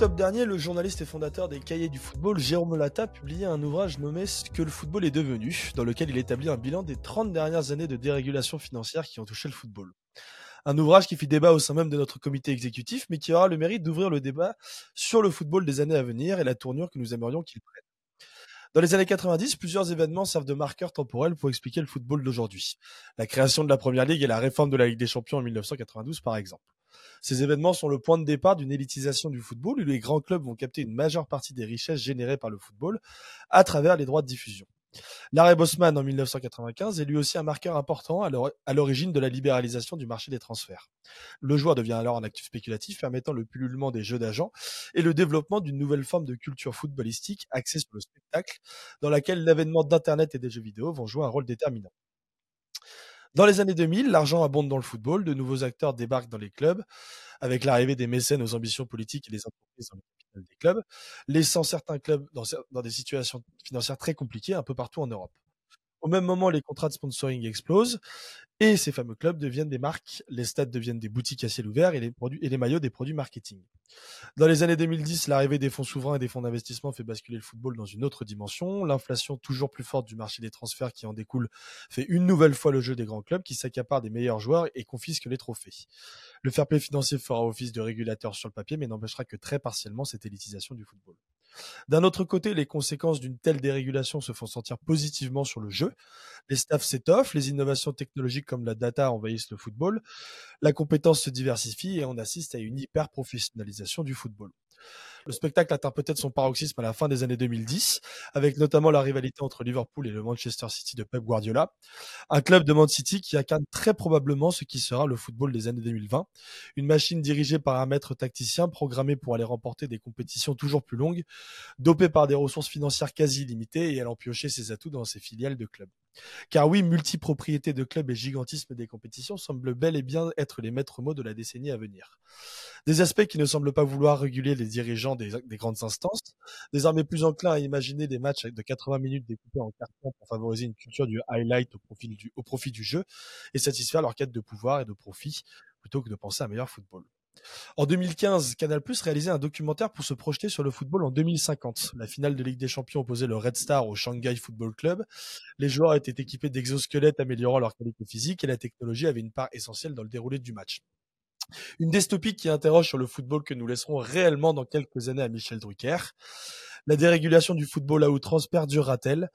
octobre dernier, le journaliste et fondateur des Cahiers du football, Jérôme Lata, publiait un ouvrage nommé Ce que le football est devenu, dans lequel il établit un bilan des 30 dernières années de dérégulation financière qui ont touché le football. Un ouvrage qui fit débat au sein même de notre comité exécutif, mais qui aura le mérite d'ouvrir le débat sur le football des années à venir et la tournure que nous aimerions qu'il prenne. Dans les années 90, plusieurs événements servent de marqueurs temporels pour expliquer le football d'aujourd'hui. La création de la Première Ligue et la réforme de la Ligue des Champions en 1992, par exemple. Ces événements sont le point de départ d'une élitisation du football où les grands clubs vont capter une majeure partie des richesses générées par le football à travers les droits de diffusion. L'arrêt Bosman en 1995 est lui aussi un marqueur important à l'origine de la libéralisation du marché des transferts. Le joueur devient alors un actif spéculatif permettant le pullulement des jeux d'agents et le développement d'une nouvelle forme de culture footballistique axée sur le spectacle dans laquelle l'avènement d'Internet et des jeux vidéo vont jouer un rôle déterminant. Dans les années 2000, l'argent abonde dans le football, de nouveaux acteurs débarquent dans les clubs, avec l'arrivée des mécènes aux ambitions politiques et des entreprises dans le des clubs, laissant certains clubs dans des situations financières très compliquées un peu partout en Europe. Au même moment, les contrats de sponsoring explosent et ces fameux clubs deviennent des marques, les stades deviennent des boutiques à ciel ouvert et les, produits, et les maillots des produits marketing. Dans les années 2010, l'arrivée des fonds souverains et des fonds d'investissement fait basculer le football dans une autre dimension. L'inflation toujours plus forte du marché des transferts qui en découle fait une nouvelle fois le jeu des grands clubs qui s'accaparent des meilleurs joueurs et confisquent les trophées. Le fair play financier fera office de régulateur sur le papier mais n'empêchera que très partiellement cette élitisation du football. D'un autre côté, les conséquences d'une telle dérégulation se font sentir positivement sur le jeu. Les staffs s'étoffent, les innovations technologiques comme la data envahissent le football, la compétence se diversifie et on assiste à une hyper professionnalisation du football. Le spectacle atteint peut-être son paroxysme à la fin des années 2010, avec notamment la rivalité entre Liverpool et le Manchester City de Pep Guardiola, un club de Man City qui incarne très probablement ce qui sera le football des années 2020, une machine dirigée par un maître tacticien programmé pour aller remporter des compétitions toujours plus longues, dopé par des ressources financières quasi limitées et allant piocher ses atouts dans ses filiales de clubs. Car oui, multipropriété de clubs et gigantisme des compétitions semblent bel et bien être les maîtres mots de la décennie à venir. Des aspects qui ne semblent pas vouloir réguler les dirigeants des, grandes instances, désormais plus enclins à imaginer des matchs de 80 minutes découpés en carton pour favoriser une culture du highlight au profit du, jeu et satisfaire leur quête de pouvoir et de profit plutôt que de penser à un meilleur football. En 2015, Canal+ réalisait un documentaire pour se projeter sur le football en 2050. La finale de Ligue des Champions opposait le Red Star au Shanghai Football Club. Les joueurs étaient équipés d'exosquelettes améliorant leur qualité physique et la technologie avait une part essentielle dans le déroulé du match. Une dystopie qui interroge sur le football que nous laisserons réellement dans quelques années à Michel Drucker. La dérégulation du football à outrance perdurera-t-elle?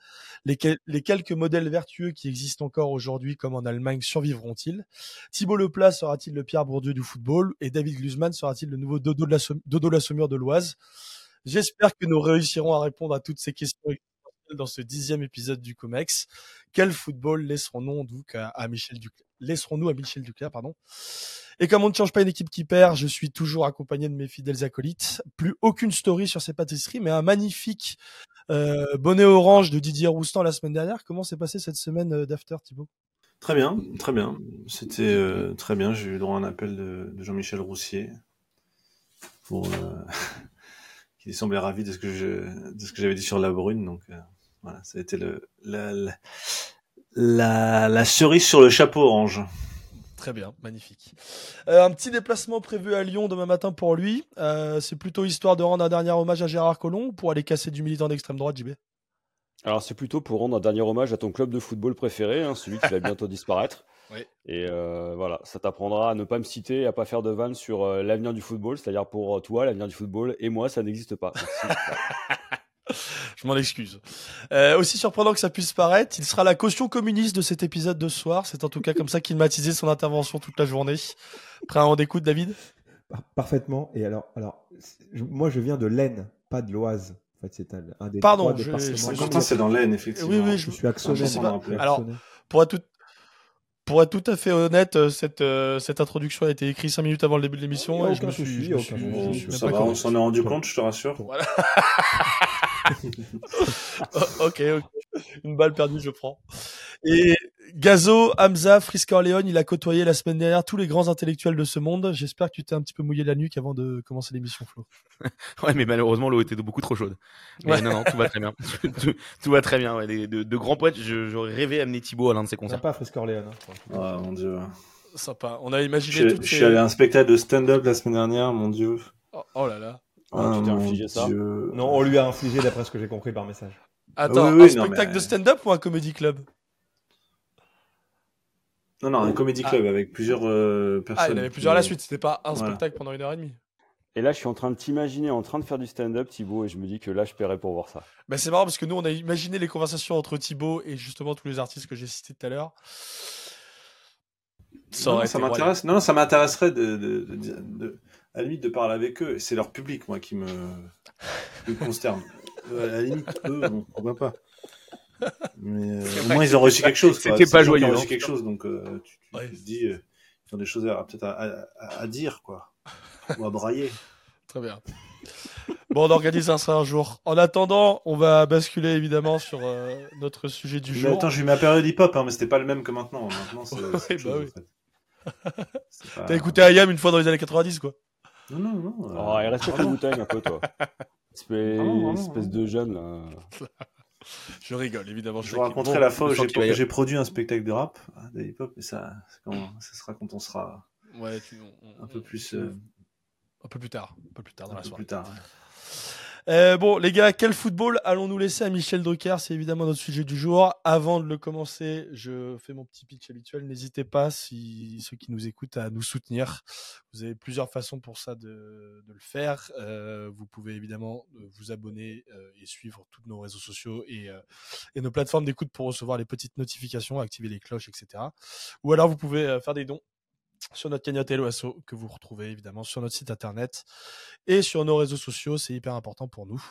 Les, quelques modèles vertueux qui existent encore aujourd'hui, comme en Allemagne, survivront-ils? Thibault Leplat sera-t-il le Pierre Bourdieu du football? Et David Glusman sera-t-il le nouveau Dodo, de la, Saumure de l'Oise? J'espère que nous réussirons à répondre à toutes ces questions dans ce dixième épisode du COMEX. Quel football laisserons-nous donc à, Michel Duclerc Laisserons-nous à Michel Duclerc, pardon. Et comme on ne change pas une équipe qui perd, je suis toujours accompagné de mes fidèles acolytes. Plus aucune story sur ces pâtisseries, mais un magnifique euh, bonnet orange de Didier Roustan la semaine dernière. Comment s'est passé cette semaine euh, d'after, Thibaut? Très bien, très bien. C'était euh, très bien. J'ai eu droit à un appel de, Jean-Michel Roussier pour qui semblait ravi de ce que de ce que j'avais dit sur la brune. Donc voilà, ça a été le la cerise sur le chapeau orange. Très bien, magnifique. Euh, un petit déplacement prévu à Lyon demain matin pour lui. Euh, c'est plutôt histoire de rendre un dernier hommage à Gérard Collomb ou pour aller casser du militant d'extrême droite, JB Alors c'est plutôt pour rendre un dernier hommage à ton club de football préféré, hein, celui qui va bientôt disparaître. Et euh, voilà, ça t'apprendra à ne pas me citer et à pas faire de vannes sur l'avenir du football. C'est-à-dire pour toi, l'avenir du football et moi, ça n'existe pas. Je m'en excuse. Euh, aussi surprenant que ça puisse paraître, il sera la caution communiste de cet épisode de ce soir. C'est en tout cas comme ça qu'il m'a teasé son intervention toute la journée. Prêt à en écoute, David? Parfaitement. Et alors, alors, moi, je viens de l'Aisne, pas de l'Oise. En fait, c'est un, des Pardon, trois départements. c'est dans l'Aisne, effectivement. Oui, oui, je, suis actionné. Alors, pour être tout, pour être tout à fait honnête, euh, cette, euh, cette introduction a été écrite 5 minutes avant le début de l'émission et je me suis. ça va, on s'en est rendu compte, je te rassure. Voilà. ok, ok. Une balle perdue, je prends. Et Gazo, Hamza, Frisk Léon, il a côtoyé la semaine dernière tous les grands intellectuels de ce monde. J'espère que tu t'es un petit peu mouillé la nuque avant de commencer l'émission, Flo. ouais, mais malheureusement, l'eau était beaucoup trop chaude. Mais non, non, tout va très bien. tout, va très bien. de, grands poètes, j'aurais rêvé amener Thibaut à l'un de ses concerts. Sympa, Frisk Léon. Hein, oh, mon dieu. Sympa. On a imaginé. Je, je suis allé à un spectacle de stand-up la semaine dernière, mon dieu. Oh, oh là là. Ah, tu t'es infligé ça Non, on lui a infligé d'après ce que j'ai compris par message. Attends, un spectacle de stand-up ou un comedy club? Non, non, un comedy ah. club avec plusieurs personnes. Ah, il y en avait plusieurs à la suite, c'était pas un spectacle pendant une heure et demie. Et là, je suis en train de t'imaginer en train de faire du stand-up, Thibaut, et je me dis que là, je paierais pour voir ça. Bah, c'est marrant parce que nous, on a imaginé les conversations entre Thibaut et justement tous les artistes que j'ai cités tout à l'heure. Ça, non, ça m'intéresse. Non, ça m'intéresserait de, de, de, à la limite de parler avec eux. C'est leur public, moi, qui me, consterne. Euh, à la limite, eux, pourquoi pas. Mais euh, au moins, ils ont reçu quelque chose. C'était pas joyeux. Ils ont reçu quelque chose, donc euh, tu, te dis, ils ont des choses peut-être à, à, dire, quoi. Ou à brailler. Très bien. Bon, on organise ça un jour. En attendant, on va basculer évidemment sur notre sujet du jour. attends, j'ai eu ma période hip-hop, hein, mais c'était pas le même que maintenant. Maintenant, c'est. bah oui. T'as écouté Ayam une fois dans les années 90, quoi. Non, non, non. Oh, il reste la bouteille un peu, toi. Espèce, de jeune, là. Je rigole, évidemment. Je, vous raconterai la fois où j'ai produit un spectacle de rap, hein, de hip-hop, mais ça, ça sera quand on sera ouais, un peu plus. Euh, un peu plus tard. Un peu plus tard dans un la peu soirée. Plus tard, euh, bon, les gars, quel football allons-nous laisser à Michel Drucker? C'est évidemment notre sujet du jour. Avant de le commencer, je fais mon petit pitch habituel. N'hésitez pas, si ceux qui nous écoutent, à nous soutenir. Vous avez plusieurs façons pour ça de, le faire. Euh, vous pouvez évidemment euh, vous abonner et suivre tous nos réseaux sociaux et, et nos plateformes d'écoute pour recevoir les petites notifications, activer les cloches, etc. Ou alors vous pouvez faire des dons sur notre cagnotte LOASO que vous retrouvez évidemment sur notre site internet et sur nos réseaux sociaux. C'est hyper important pour nous.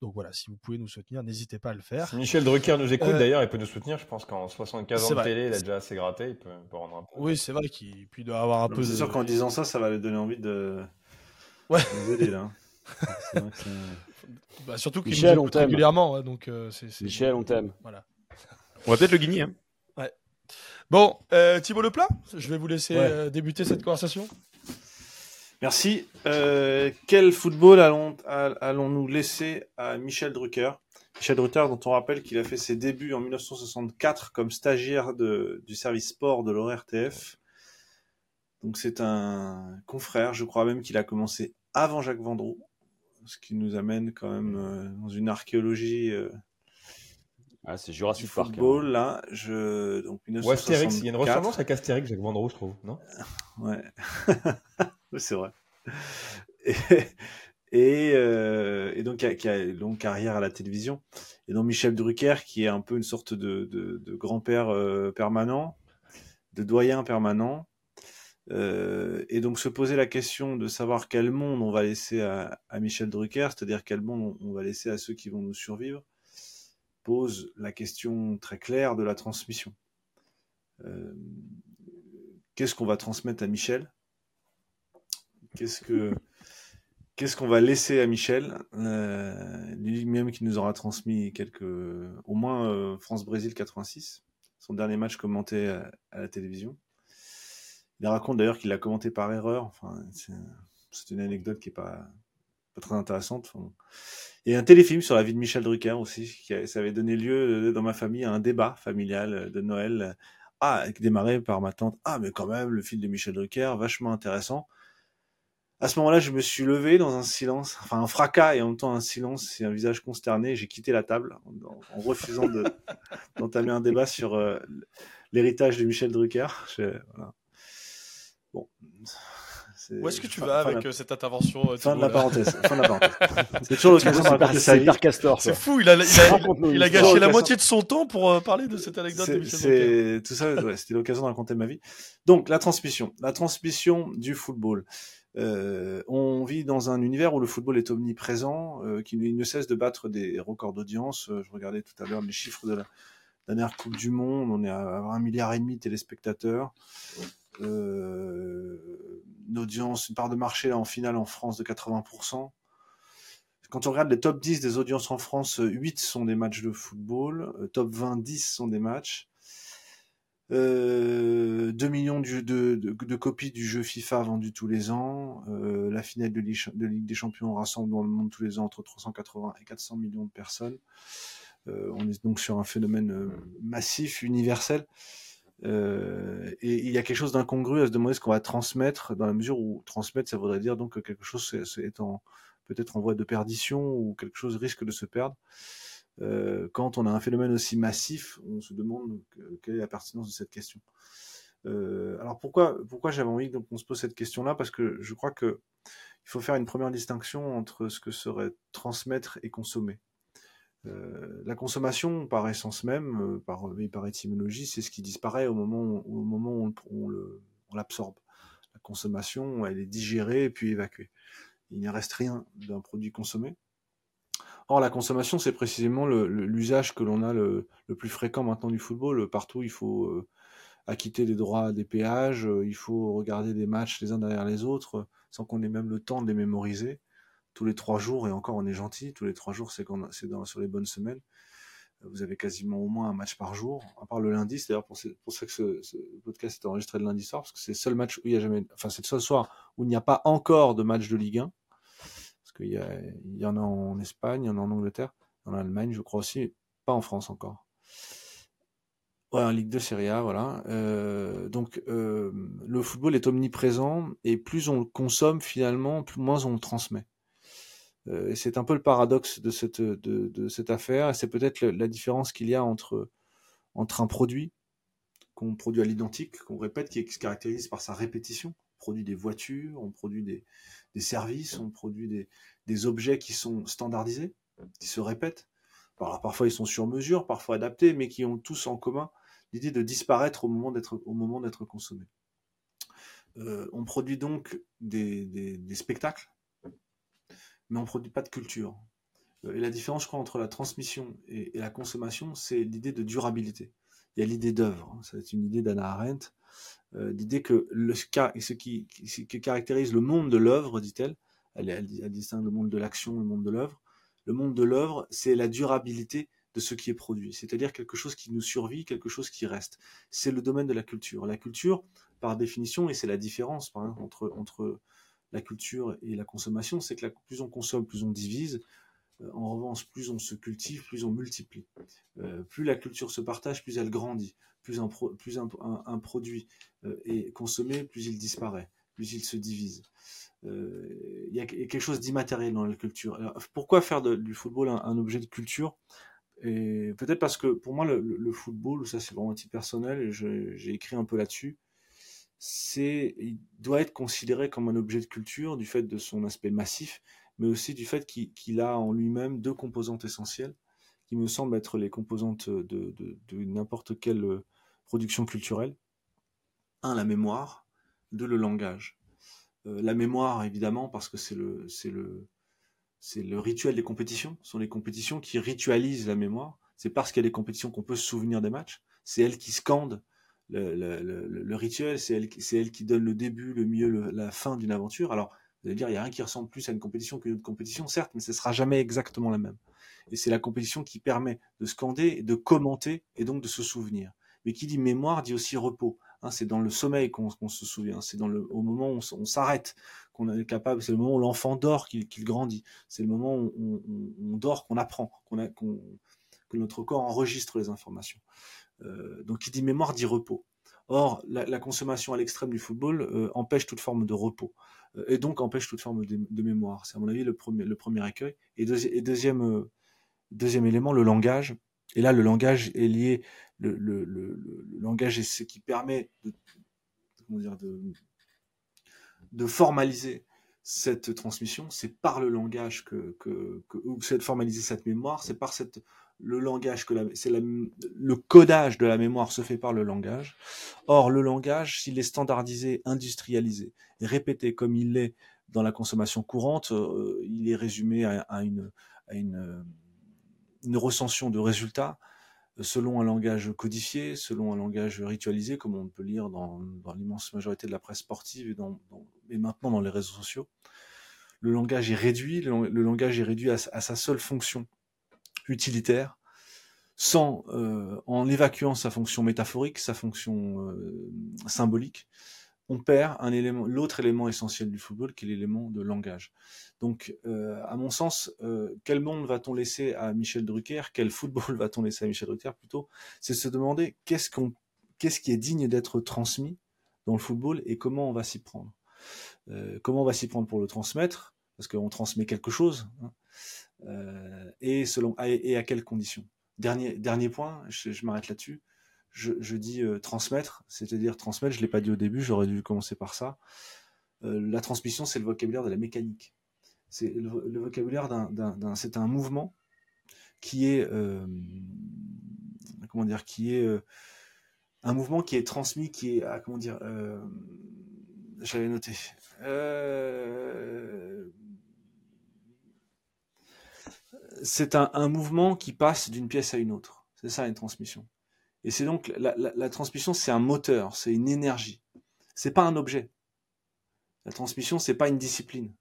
Donc voilà, si vous pouvez nous soutenir, n'hésitez pas à le faire. Michel Drucker nous écoute euh, d'ailleurs, il peut nous soutenir. Je pense qu'en 75 ans de télé, il a déjà assez gratté. Il peut, rendre un peu. Oui, c'est vrai qu'il doit avoir un peu. C'est sûr qu'en disant ça, ça va lui donner envie de, ouais. nous aider là. bah, surtout qu'il nous écoute régulièrement. donc, euh, Michel, on t'aime. Voilà. On va peut-être le guigner. Hein. Bon, euh, Thibaut Leplat, je vais vous laisser euh, débuter cette conversation. Merci. Euh, quel football allons-nous laisser à Michel Drucker? Michel Drucker, dont on rappelle qu'il a fait ses débuts en 1964 comme stagiaire du service sport de l'ORTF. Donc c'est un confrère, je crois même qu'il a commencé avant Jacques Vendroux, ce qui nous amène quand même dans une archéologie ah, c'est Jurassic Park. Hein. Football, là, je. Donc, Ou Astérix, il y a une ressemblance avec Astérix, Jacques Vendroux, je trouve, non? Ouais. c'est vrai. Et, euh, et, donc, qui a, une longue carrière à la télévision. Et donc, Michel Drucker, qui est un peu une sorte de, de, grand-père euh, permanent, de doyen permanent. Euh, et donc, se poser la question de savoir quel monde on va laisser à, à Michel Drucker, c'est-à-dire quel monde on va laisser à ceux qui vont nous survivre pose la question très claire de la transmission. Euh, qu'est-ce qu'on va transmettre à Michel? Qu'est-ce que qu'est-ce qu'on va laisser à Michel? Euh, Lui-même qui nous aura transmis quelques, au moins euh, France-Brésil 86, son dernier match commenté à, la télévision. Il raconte d'ailleurs qu'il l'a commenté par erreur. Enfin, c'est une anecdote qui est pas pas très intéressante. Et un téléfilm sur la vie de Michel Drucker aussi, qui ça avait donné lieu euh, dans ma famille à un débat familial euh, de Noël. Ah, démarré par ma tante. Ah, mais quand même, le film de Michel Drucker, vachement intéressant. À ce moment-là, je me suis levé dans un silence, enfin un fracas et en même temps un silence et un visage consterné. J'ai quitté la table en, refusant d'entamer un débat sur euh, l'héritage de Michel Drucker. Bon, où est-ce que tu vas avec euh, cette intervention euh, Fin de la parenthèse. C'est toujours l'occasion de raconter sa vie. C'est fou, il a, il a, gâché la moitié de son temps pour euh, parler de cette anecdote de Michel Tout ça, c'était l'occasion de raconter ma vie. Donc, la transmission. La transmission du football. on vit dans un univers où le football est omniprésent, qui ne cesse de battre des records d'audience. je regardais tout à l'heure les chiffres de la dernière Coupe du Monde. On est à un milliard et demi de téléspectateurs euh, une audience, une part de marché en finale en France de 80%. Quand on regarde les top 10 des audiences en France, 8 sont des matchs de football, euh, top 20, 10 sont des matchs. Euh, 2 millions de, de, de, copies du jeu FIFA vendues tous les ans. Euh, la finale de, de, Ligue des Champions rassemble dans le monde tous les ans entre 380 et 400 millions de personnes. Euh, on est donc sur un phénomène euh, massif, universel. Euh, et il y a quelque chose d'incongru à se demander ce qu'on va transmettre, dans la mesure où transmettre, ça voudrait dire donc que quelque chose est en peut-être en voie de perdition ou quelque chose risque de se perdre. Euh, quand on a un phénomène aussi massif, on se demande quelle est la pertinence de cette question. Euh, alors pourquoi, pourquoi j'avais envie qu'on se pose cette question-là? Parce que je crois que il faut faire une première distinction entre ce que serait transmettre et consommer. Euh, la consommation, par essence même, euh, par, par étymologie, c'est ce qui disparaît au moment où, au moment où on, l'absorbe. La consommation, elle est digérée puis évacuée. Il n'y reste rien d'un produit consommé. Or, la consommation, c'est précisément l'usage que l'on a le, plus fréquent maintenant du football. Partout, il faut euh, acquitter des droits, des péages, il faut regarder des matchs les uns derrière les autres, sans qu'on ait même le temps de les mémoriser tous les trois jours, et encore on est gentil, tous les trois jours c'est sur les bonnes semaines. Vous avez quasiment au moins un match par jour, à part le lundi. C'est d'ailleurs pour, ça que ce, podcast est enregistré le lundi soir, parce que c'est le seul match où il y a jamais, enfin c'est le seul soir où il n'y a pas encore de match de Ligue 1, parce qu'il y, en a en Espagne, il y en a en Angleterre, en Allemagne, je crois aussi, pas en France encore. Ouais, en Ligue 2 Serie A, voilà. Euh, donc euh, le football est omniprésent et plus on le consomme finalement, plus moins on le transmet. Euh, c'est un peu le paradoxe de cette, affaire, et c'est peut-être la différence qu'il y a entre, un produit qu'on produit à l'identique, qu'on répète, qui, se caractérise par sa répétition. On produit des voitures, on produit des, services, on produit des, objets qui sont standardisés, qui se répètent. Parfois ils sont sur mesure, parfois adaptés, mais qui ont tous en commun l'idée de disparaître au moment d'être au. Euh, on produit donc des spectacles mais on ne produit pas de culture. Euh, et la différence, je crois, entre la transmission et, la consommation, c'est l'idée de durabilité. Il y a l'idée d'œuvre, c'est une idée d'Anna Arendt, euh, l'idée que le, ce, qui, qui, caractérise le monde de l'œuvre, dit-elle, elle, distingue le monde de l'action, le monde de l'œuvre. Le monde de l'œuvre, c'est la durabilité de ce qui est produit, c'est-à-dire quelque chose qui nous survit, quelque chose qui reste. C'est le domaine de la culture. La culture, par définition, et c'est la différence entre, entre la culture et la consommation, c'est que plus on consomme, plus on divise. Euh, en revanche, plus on se cultive, plus on multiplie. Euh, plus la culture se partage, plus elle grandit. Plus un, produit euh, est consommé, plus il disparaît, plus il se divise. Il y a quelque chose d'immatériel dans la culture. pourquoi faire du football un, objet de culture? Peut-être parce que pour moi le, le football, ça c'est vraiment un type personnel, j'ai écrit un peu là-dessus, c'est, il doit être considéré comme un objet de culture du fait de son aspect massif, mais aussi du fait qu'il a en lui-même deux composantes essentielles, qui me semblent être les composantes de, n'importe quelle euh, production culturelle. Un, la mémoire. Deux, le langage. Euh, la mémoire, évidemment, parce que c'est le, c'est le, c'est le rituel des compétitions. Ce sont les compétitions qui ritualisent la mémoire. C'est parce qu'il y a des compétitions qu'on peut se souvenir des matchs. C'est elles qui scandent le, rituel, c'est elle, qui donne le début, le milieu, la fin d'une aventure. Alors, vous allez dire, il y a rien qui ressemble plus à une compétition qu'une autre compétition, certes, mais ce sera jamais exactement la même. Et c'est la compétition qui permet de scander, de commenter et donc de se souvenir. Mais qui dit mémoire dit aussi repos. Hein, c'est dans le sommeil qu'on se souvient. C'est dans le au moment où on, s'arrête qu'on est capable. C'est le moment où l'enfant dort qu'il grandit. C'est le moment où on, dort qu'on apprend, qu'on que notre corps enregistre les informations. Euh, donc qui dit mémoire dit repos. Or, la, consommation à l'extrême du football euh, empêche toute forme de repos euh, et donc empêche toute forme de, mémoire. C'est à mon avis le premier, le premier. Et, deuxième, deuxième élément, le langage. Et là, le langage est lié. Le, langage est ce qui permet de, formaliser cette transmission. C'est par le langage que, que, que formaliser cette mémoire. C'est par cette le langage c'est le codage de la mémoire se fait par le langage. Or, le langage, s'il est standardisé, industrialisé, répété comme il l'est dans la consommation courante, euh, il est résumé à, une, une, recension de résultats euh, selon un langage codifié, selon un langage ritualisé, comme on peut lire dans, l'immense majorité de la presse sportive et maintenant dans les réseaux sociaux. Le langage est réduit, le, langage est réduit à sa seule fonction utilitaire, sans euh, en évacuant sa fonction métaphorique, sa fonction euh, symbolique, on perd un élément, l'autre élément essentiel du football, qui est l'élément de langage. Donc, euh, à mon sens, quel monde va-t-on laisser à Michel Drucker? Quel football va-t-on laisser à Michel Drucker Plutôt, c'est se demander qu'est-ce qui est digne d'être transmis dans le football et comment on va s'y prendre? comment on va s'y prendre pour le transmettre? Parce qu'on transmet quelque chose, hein. Euh, et, selon, et à quelles conditions? Dernier, dernier point, je, m'arrête là-dessus. Je, dis euh, transmettre, c'est-à-dire transmettre, je ne l'ai pas dit au début, j'aurais dû commencer par ça. Euh, la transmission, c'est le vocabulaire de la mécanique. C'est le, vocabulaire d'un, c'est un mouvement qui est, comment dire, qui est un mouvement qui est transmis, qui est, ah, comment dire, j'avais noté. C'est un, mouvement qui passe d'une pièce à une autre. C'est ça une transmission. Et c'est donc la, transmission, c'est un moteur, c'est une énergie. C'est pas un objet. La transmission, c'est pas une discipline.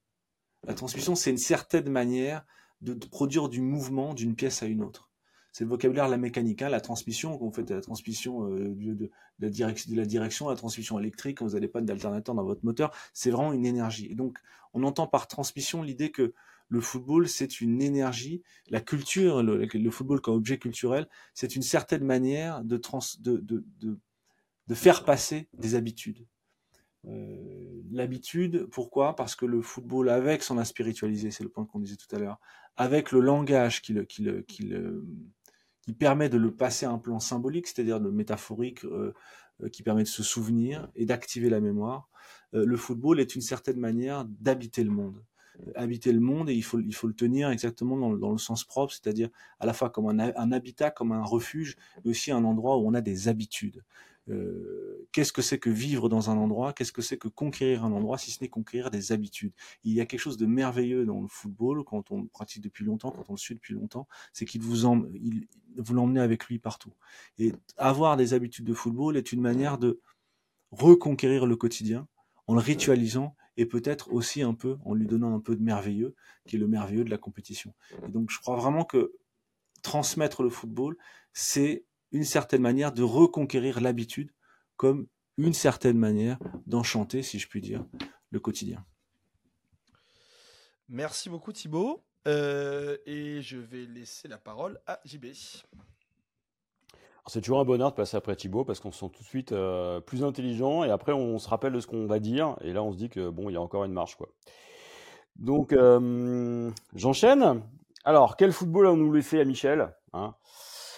La transmission, c'est une certaine manière de produire du mouvement d'une pièce à une autre c'est le vocabulaire la mécanique, hein, la transmission, quand vous faites la transmission euh, de, la direction, de la transmission électrique, quand vous n'avez pas d'alternateur dans votre moteur, c'est vraiment une énergie. Et donc, on entend par transmission l'idée que le football, c'est une énergie, la culture, le, football comme objet culturel, c'est une certaine manière de, faire passer des habitudes. Euh, l'habitude, pourquoi? Parce que le football, avec son spiritualisé, c'est le point qu'on disait tout à l'heure, avec le langage qui permet de le passer à un plan symbolique, c'est-à-dire de métaphorique, euh, euh, qui permet de se souvenir et d'activer la mémoire. Le football est une certaine manière d'habiter le monde. Habiter le monde et il faut, il faut le tenir exactement dans, dans le sens propre, c'est-à-dire à la fois comme un, habitat, comme un refuge, mais aussi un endroit où on a des habitudes. Euh, qu'est-ce que c'est que vivre dans un endroit? Qu'est-ce que c'est que conquérir un endroit si ce n'est conquérir des habitudes? Il y a quelque chose de merveilleux dans le football quand on pratique depuis longtemps, quand on le suit depuis longtemps, c'est qu'il vous, en, il, vous l'emmenez avec lui partout. Et avoir des habitudes de football est une manière de reconquérir le quotidien en le ritualisant et peut-être aussi un peu en lui donnant un peu de merveilleux, qui est le merveilleux de la compétition. Donc je crois vraiment que transmettre le football, c'est une certaine manière de reconquérir l'habitude comme une certaine manière d'enchanter, si je puis dire, le quotidien. Merci beaucoup Thibaut. Euh, et je vais laisser la parole à JB. C'est toujours un bonheur de passer après Thibaut parce qu'on se sent tout de suite euh, plus intelligent et après on se rappelle de ce qu'on va dire et là on se dit que bon il y a encore une marche quoi. Donc euh, j'enchaîne. Alors quel football a nous laissé à Michel hein?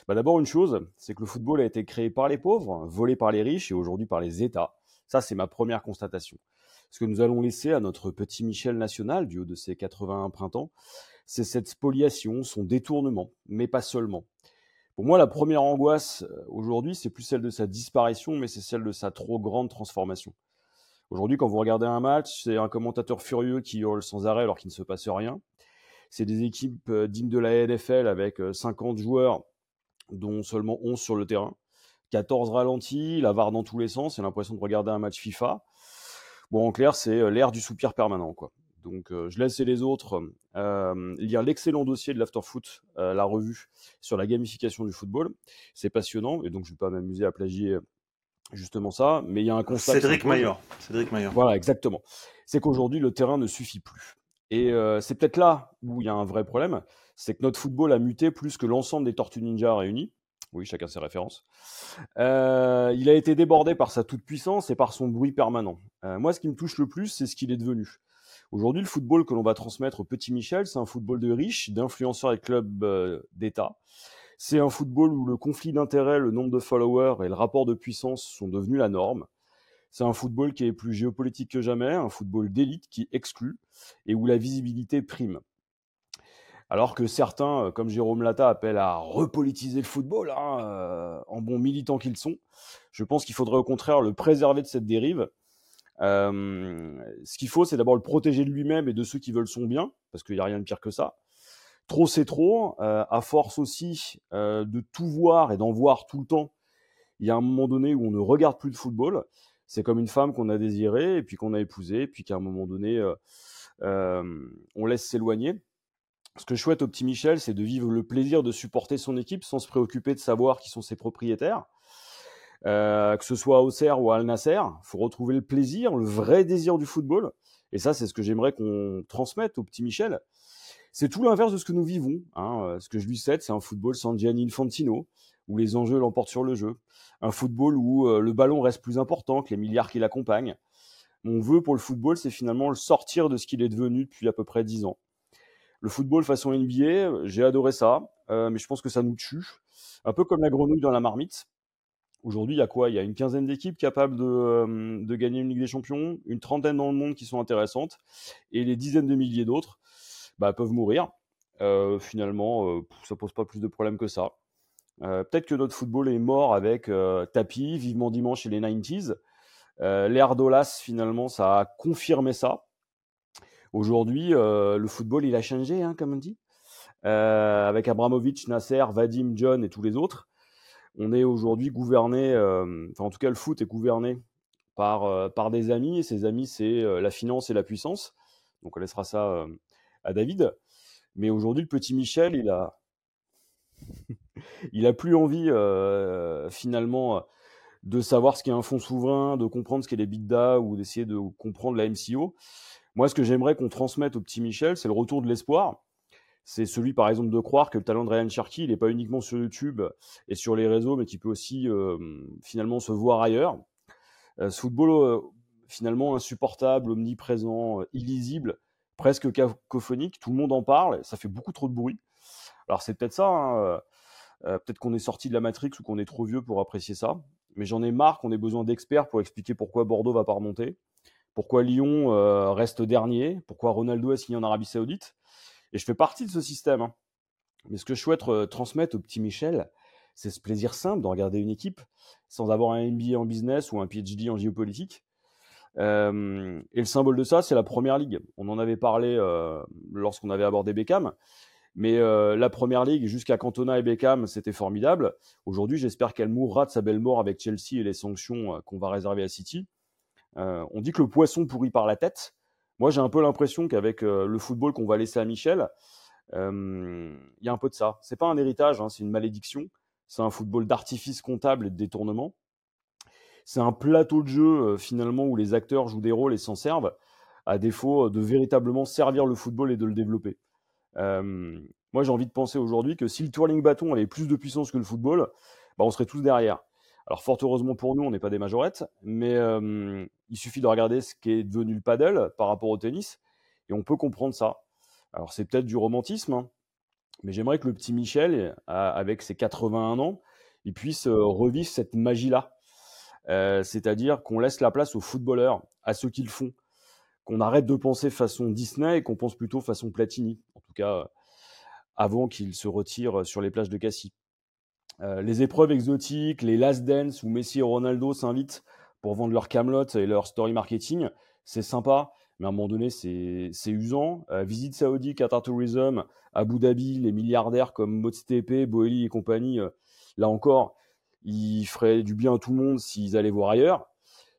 Bah, d'abord, une chose, c'est que le football a été créé par les pauvres, volé par les riches et aujourd'hui par les États. Ça, c'est ma première constatation. Ce que nous allons laisser à notre petit Michel national, du haut de ses 81 printemps, c'est cette spoliation, son détournement, mais pas seulement. Pour moi, la première angoisse euh, aujourd'hui, c'est plus celle de sa disparition, mais c'est celle de sa trop grande transformation. Aujourd'hui, quand vous regardez un match, c'est un commentateur furieux qui hurle sans arrêt alors qu'il ne se passe rien. C'est des équipes euh, dignes de la NFL avec 50 euh, joueurs dont seulement 11 sur le terrain. 14 ralentis, la VAR dans tous les sens, c'est l'impression de regarder un match FIFA. Bon, en clair, c'est l'ère du soupir permanent, quoi. Donc, euh, je laisse les autres euh, lire l'excellent dossier de l'Afterfoot, la revue sur la gamification du football. C'est passionnant, et donc je ne vais pas m'amuser à plagier justement ça, mais il y a un constat. Cédric Maillard. Cédric Maillard. Voilà, exactement. C'est qu'aujourd'hui, le terrain ne suffit plus. Et c'est peut-être là où il y a un vrai problème, c'est que notre football a muté plus que l'ensemble des Tortues Ninja réunies. Oui, chacun ses références. Euh, il a été débordé par sa toute-puissance et par son bruit permanent. Euh, moi, ce qui me touche le plus, c'est ce qu'il est devenu. Aujourd'hui, le football que l'on va transmettre au petit Michel, c'est un football de riches, d'influenceurs et clubs euh, d'État. C'est un football où le conflit d'intérêts, le nombre de followers et le rapport de puissance sont devenus la norme. C'est un football qui est plus géopolitique que jamais, un football d'élite qui exclut et où la visibilité prime. Alors que certains, euh, comme Jérôme Lata, appellent à repolitiser le football, hein, euh, en bons militants qu'ils sont, je pense qu'il faudrait au contraire le préserver de cette dérive. Euh, ce qu'il faut, c'est d'abord le protéger de lui-même et de ceux qui veulent son bien, parce qu'il n'y a rien de pire que ça. Trop, c'est trop. à force aussi de tout voir et d'en voir tout le temps, il y a un moment donné où on ne regarde plus de football. C'est comme une femme qu'on a désirée et puis qu'on a épousée, puis qu'à un moment donné, on laisse s'éloigner ce que je souhaite au petit Michel, c'est de vivre le plaisir de supporter son équipe sans se préoccuper de savoir qui sont ses propriétaires. Euh, que ce soit à Auxerre ou à Al Nasser, faut retrouver le plaisir, le vrai désir du football. Et ça, c'est ce que j'aimerais qu'on transmette au petit Michel. C'est tout l'inverse de ce que nous vivons. Hein. Euh, ce que je lui souhaite, c'est un football sans Gianni Infantino, où les enjeux l'emportent sur le jeu. Un football où euh, le ballon reste plus important que les milliards qui l'accompagnent. mon vœu pour le football, c'est finalement le sortir de ce qu'il est devenu depuis à peu près 10 ans. Le football façon NBA, j'ai adoré ça, euh, mais je pense que ça nous tue. Un peu comme la grenouille dans la marmite. Aujourd'hui, il y a quoi? Il y a une quinzaine d'équipes capables de, euh, de, gagner une Ligue des Champions, une trentaine dans le monde qui sont intéressantes, et les dizaines de milliers d'autres bah, peuvent mourir. Euh, finalement, euh, ça pose pas plus de problèmes que ça. Euh, peut-être que notre football est mort avec tapis, vivement dimanche et les 90s. L'ère d'Olas, finalement, ça a confirmé ça. Aujourd'hui, le football, il a changé, hein, comme on dit. avec Abramovic, Nasser, Vadim, John et tous les autres. On est aujourd'hui gouverné, enfin en tout cas le foot est gouverné par, par des amis, et ces amis c'est la finance et la puissance. Donc on laissera ça à David. Mais aujourd'hui, le petit Michel, il a, il a plus envie euh, finalement de savoir ce qu'est un fonds souverain, de comprendre ce qu'est les BITDA ou d'essayer de comprendre la MCO. Moi, ce que j'aimerais qu'on transmette au petit Michel, c'est le retour de l'espoir. C'est celui, par exemple, de croire que le talent de Ryan Cherky, il n'est pas uniquement sur YouTube et sur les réseaux, mais qu'il peut aussi euh, finalement se voir ailleurs. Euh, ce football, finalement, insupportable, omniprésent, illisible, presque cacophonique, tout le monde en parle, ça fait beaucoup trop de bruit. Alors c'est peut-être ça, hein, euh, euh, peut-être qu'on est sorti de la Matrix ou qu'on est trop vieux pour apprécier ça, mais j'en ai marre qu'on ait besoin d'experts pour expliquer pourquoi Bordeaux va pas remonter, pourquoi Lyon euh, reste dernier, pourquoi Ronaldo a signé en Arabie Saoudite, et je fais partie de ce système. Hein. Mais ce que je souhaite transmettre au petit Michel, c'est ce plaisir simple de regarder une équipe sans avoir un MBA en business ou un PhD en géopolitique, euh, et le symbole de ça, c'est la première ligue. On en avait parlé euh, lorsqu'on avait abordé Beckham. Mais euh, la première ligue, jusqu'à Cantona et Beckham, c'était formidable. Aujourd'hui, j'espère qu'elle mourra de sa belle mort avec Chelsea et les sanctions qu'on va réserver à City. on dit que le poisson pourrit par la tête. Moi, j'ai un peu l'impression qu'avec le football qu'on va laisser à Michel, il y a un peu de ça. C'est pas un héritage, hein, c'est une malédiction. C'est un football d'artifice comptable et de détournement c'est un plateau de jeu euh, finalement où les acteurs jouent des rôles et s'en servent, à défaut de véritablement servir le football et de le développer. Euh, moi, j'ai envie de penser aujourd'hui que si le twirling bâton avait plus de puissance que le football, bah, on serait tous derrière. Alors, fort heureusement pour nous, on n'est pas des majorettes, mais euh, il suffit de regarder ce qui est devenu le paddle par rapport au tennis, et on peut comprendre ça. Alors, c'est peut-être du romantisme, hein, mais j'aimerais que le petit Michel, avec ses 81 ans, il puisse revivre cette magie-là. Euh, c'est-à-dire qu'on laisse la place aux footballeurs, à ceux qu'ils font, qu'on arrête de penser façon Disney et qu'on pense plutôt façon Platini, en tout cas avant qu'ils se retirent sur les plages de Cassis. Euh, les épreuves exotiques, les last dance où Messi et Ronaldo s'invitent pour vendre leur camelot et leur story marketing, c'est sympa, mais à un moment donné, c'est usant. Euh, visite saoudi, Qatar Tourism, Abu Dhabi, les milliardaires comme Motstepe, Boeli et compagnie, là encore, il ferait du bien à tout le monde s'ils allaient voir ailleurs.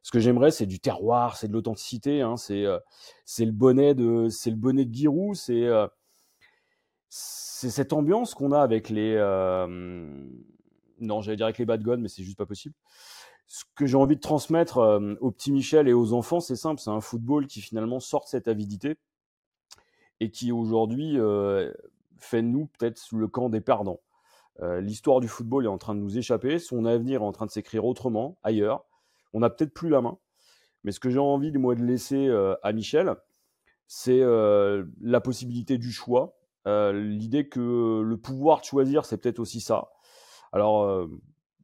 Ce que j'aimerais, c'est du terroir, c'est de l'authenticité, hein, c'est euh, le bonnet de c'est le bonnet de Giroud, c'est euh, c'est cette ambiance qu'on a avec les euh, non, j'allais dire avec les bad guns, mais c'est juste pas possible. Ce que j'ai envie de transmettre au petit Michel et aux enfants, c'est simple, c'est un football qui finalement sort cette avidité et qui aujourd'hui fait de nous peut-être le camp des perdants. Euh, l'histoire du football est en train de nous échapper, son avenir est en train de s'écrire autrement, ailleurs. On n'a peut-être plus la main. Mais ce que j'ai envie, moi, de laisser euh, à Michel, c'est euh, la possibilité du choix, l'idée que le pouvoir de choisir, c'est peut-être aussi ça. Alors,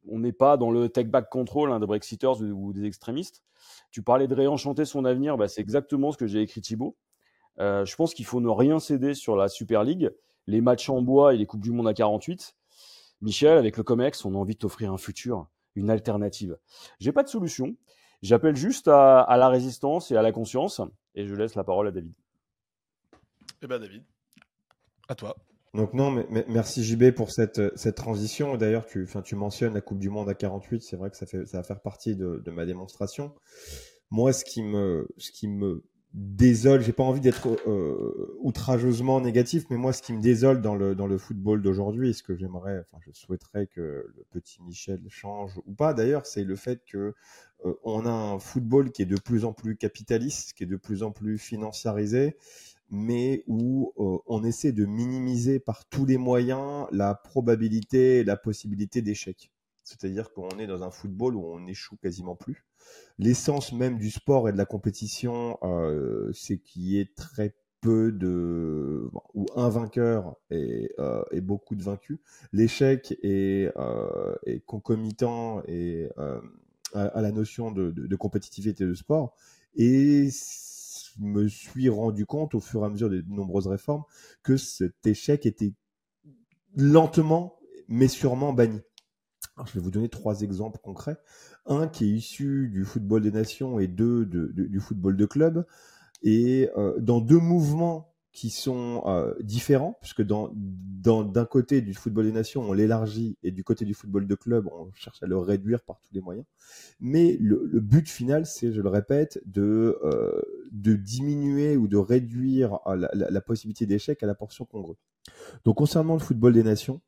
on n'est pas dans le take-back control hein, des Brexiters ou, des extrémistes. Tu parlais de réenchanter son avenir, bah, c'est exactement ce que j'ai écrit Thibaut. je pense qu'il faut ne rien céder sur la Super League, les matchs en bois et les Coupes du Monde à 48. Michel, avec le COMEX, on a envie de t'offrir un futur, une alternative. J'ai pas de solution. J'appelle juste à, la résistance et à la conscience. Et je laisse la parole à David. Eh ben David, à toi. Donc non, mais, merci JB pour cette, cette transition. D'ailleurs, tu, tu mentionnes la Coupe du Monde à 48. C'est vrai que ça, fait, ça va faire partie de, de ma démonstration. Moi, ce qui me, ce qui me désole, j'ai pas envie d'être euh, outrageusement négatif, mais moi, ce qui me désole dans le, dans le football d'aujourd'hui, ce que j'aimerais, enfin, je souhaiterais que le petit Michel change ou pas d'ailleurs, c'est le fait que euh, on a un football qui est de plus en plus capitaliste, qui est de plus en plus financiarisé, mais où euh, on essaie de minimiser par tous les moyens la probabilité, la possibilité d'échec. C'est-à-dire qu'on est dans un football où on échoue quasiment plus. L'essence même du sport et de la compétition, euh, c'est qu'il y ait très peu de ou un vainqueur et, euh, et beaucoup de vaincus. L'échec est, concomitant et à, la notion de, de, de, compétitivité de sport. Et me suis rendu compte au fur et à mesure des nombreuses réformes que cet échec était lentement mais sûrement banni. Je vais vous donner trois exemples concrets. Un qui est issu du football des nations et deux de, du football de club. Et euh, dans deux mouvements qui sont euh, différents, puisque dans, d'un côté du football des nations, on l'élargit, et du côté du football de club, on cherche à le réduire par tous les moyens. Mais le, le but final, c'est, je le répète, de, euh, de diminuer ou de réduire euh, la, possibilité d'échec à la portion congrue. Donc concernant le football des nations,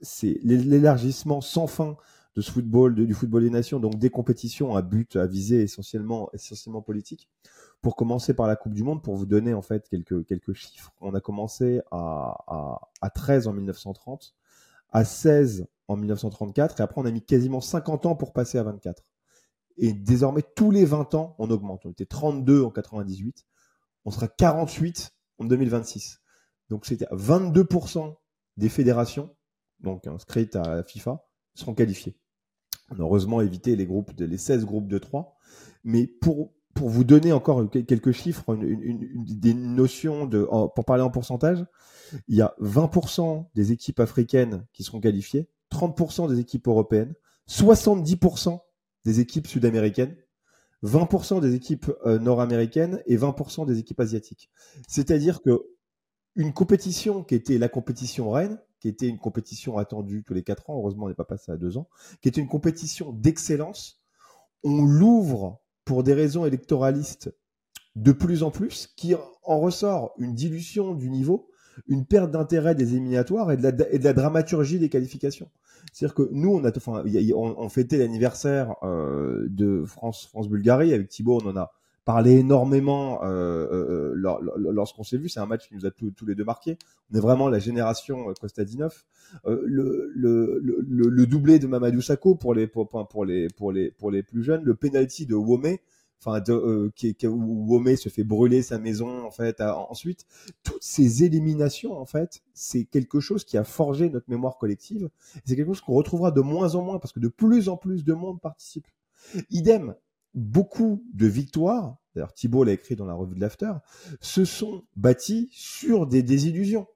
c'est l'élargissement sans fin de ce football, du football des nations, donc des compétitions à but à viser essentiellement, essentiellement politique pour commencer par la Coupe du Monde, pour vous donner en fait quelques, quelques chiffres, on a commencé à, à, à 13 en 1930, à 16 en 1934, et après on a mis quasiment 50 ans pour passer à 24. Et désormais, tous les 20 ans, on augmente. On était 32 en 98, on sera 48 en 2026. Donc c'était 22% des fédérations, donc inscrites à la FIFA, seront qualifiées. On a heureusement évité les groupes, les 16 groupes de 3. Mais pour, pour vous donner encore quelques chiffres, une, des notions pour parler en pourcentage, il y a 20% des équipes africaines qui seront qualifiées, 30% des équipes européennes, 70% des équipes sud-américaines, 20% des équipes euh, nord-américaines et 20% des équipes asiatiques. C'est-à-dire que une compétition qui était la compétition reine, qui était une compétition attendue tous les quatre ans, heureusement on n'est pas passé à deux ans, qui était une compétition d'excellence, on l'ouvre pour des raisons électoralistes de plus en plus, qui en ressort une dilution du niveau, une perte d'intérêt des éliminatoires et de, la, dramaturgie des qualifications. C'est-à-dire que nous, on a, enfin, on, fêtait l'anniversaire euh, de France, France-Bulgarie avec Thibaut, on en a parlé énormément euh, euh, lorsqu'on s'est vu. C'est un match qui nous a tous, tous les deux marqués. On est vraiment la génération Kostadinov. Le, le, le, le, doublé de Mamadou Sakho pour les pour, pour les pour les pour les plus jeunes, le penalty de Wome, enfin euh, où Wome se fait brûler sa maison en fait ensuite toutes ces éliminations en fait c'est quelque chose qui a forgé notre mémoire collective. C'est quelque chose qu'on retrouvera de moins en moins parce que de plus en plus de monde participe. Idem beaucoup de victoires d'ailleurs Thibault l'a écrit dans la revue de l'After se sont bâtis sur des désillusions.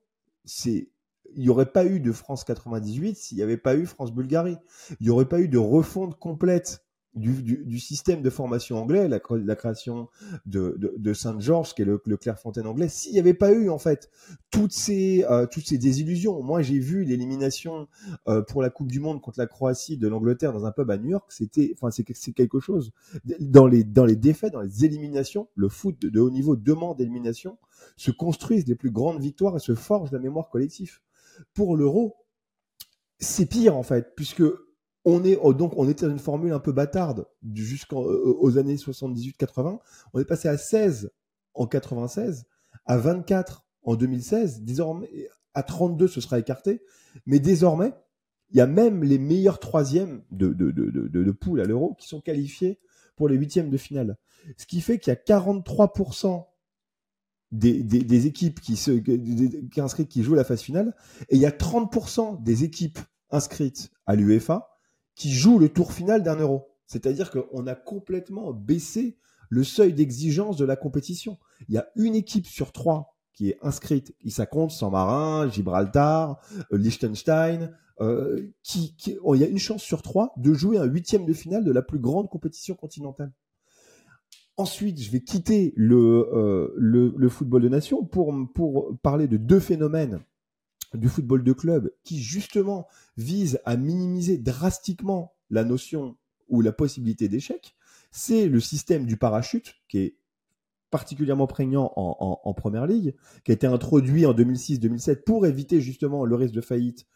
C'est il n'y aurait pas eu de France 98 s'il n'y avait pas eu France-Bulgarie. Il n'y aurait pas eu de refonte complète du, système de formation anglais, la, création de, Saint-Georges, qui est le, le Clairefontaine anglais, s'il n'y avait pas eu en fait toutes ces, euh, toutes ces désillusions. Moi, j'ai vu l'élimination euh, pour la Coupe du Monde contre la Croatie de l'Angleterre dans un pub à New York. C'était, enfin, c'est quelque chose. Dans les, dans les défaites, dans les éliminations, le foot de, de haut niveau demande d'élimination, se construisent les plus grandes victoires et se forge la mémoire collective pour l'euro, c'est pire en fait, puisque on est oh, donc on était dans une formule un peu bâtarde jusqu'aux euh, années 78-80. On est passé à 16 en 96, à 24 en 2016. Désormais, à 32, ce sera écarté. Mais désormais, il y a même les meilleurs troisièmes de, de, de, de, de poule à l'euro qui sont qualifiés pour les huitièmes de finale. Ce qui fait qu'il y a 43% des, des, des, équipes qui, se, qui inscrites qui jouent la phase finale, et il y a 30% des équipes inscrites à l'UEFA qui jouent le tour final d'un euro. C'est-à-dire qu'on a complètement baissé le seuil d'exigence de la compétition. Il y a une équipe sur trois qui est inscrite, et ça compte San Marin, Gibraltar, euh, Liechtenstein, euh, qui, qui oh, il y a une chance sur trois de jouer un huitième de finale de la plus grande compétition continentale. Ensuite, je vais quitter le, euh, le, le, football de nation pour, pour parler de deux phénomènes du football de club qui justement visent à minimiser drastiquement la notion ou la possibilité d'échec. C'est le système du parachute qui est particulièrement prégnant en, première ligue, qui a été introduit en 2006-2007 pour éviter justement le risque de faillite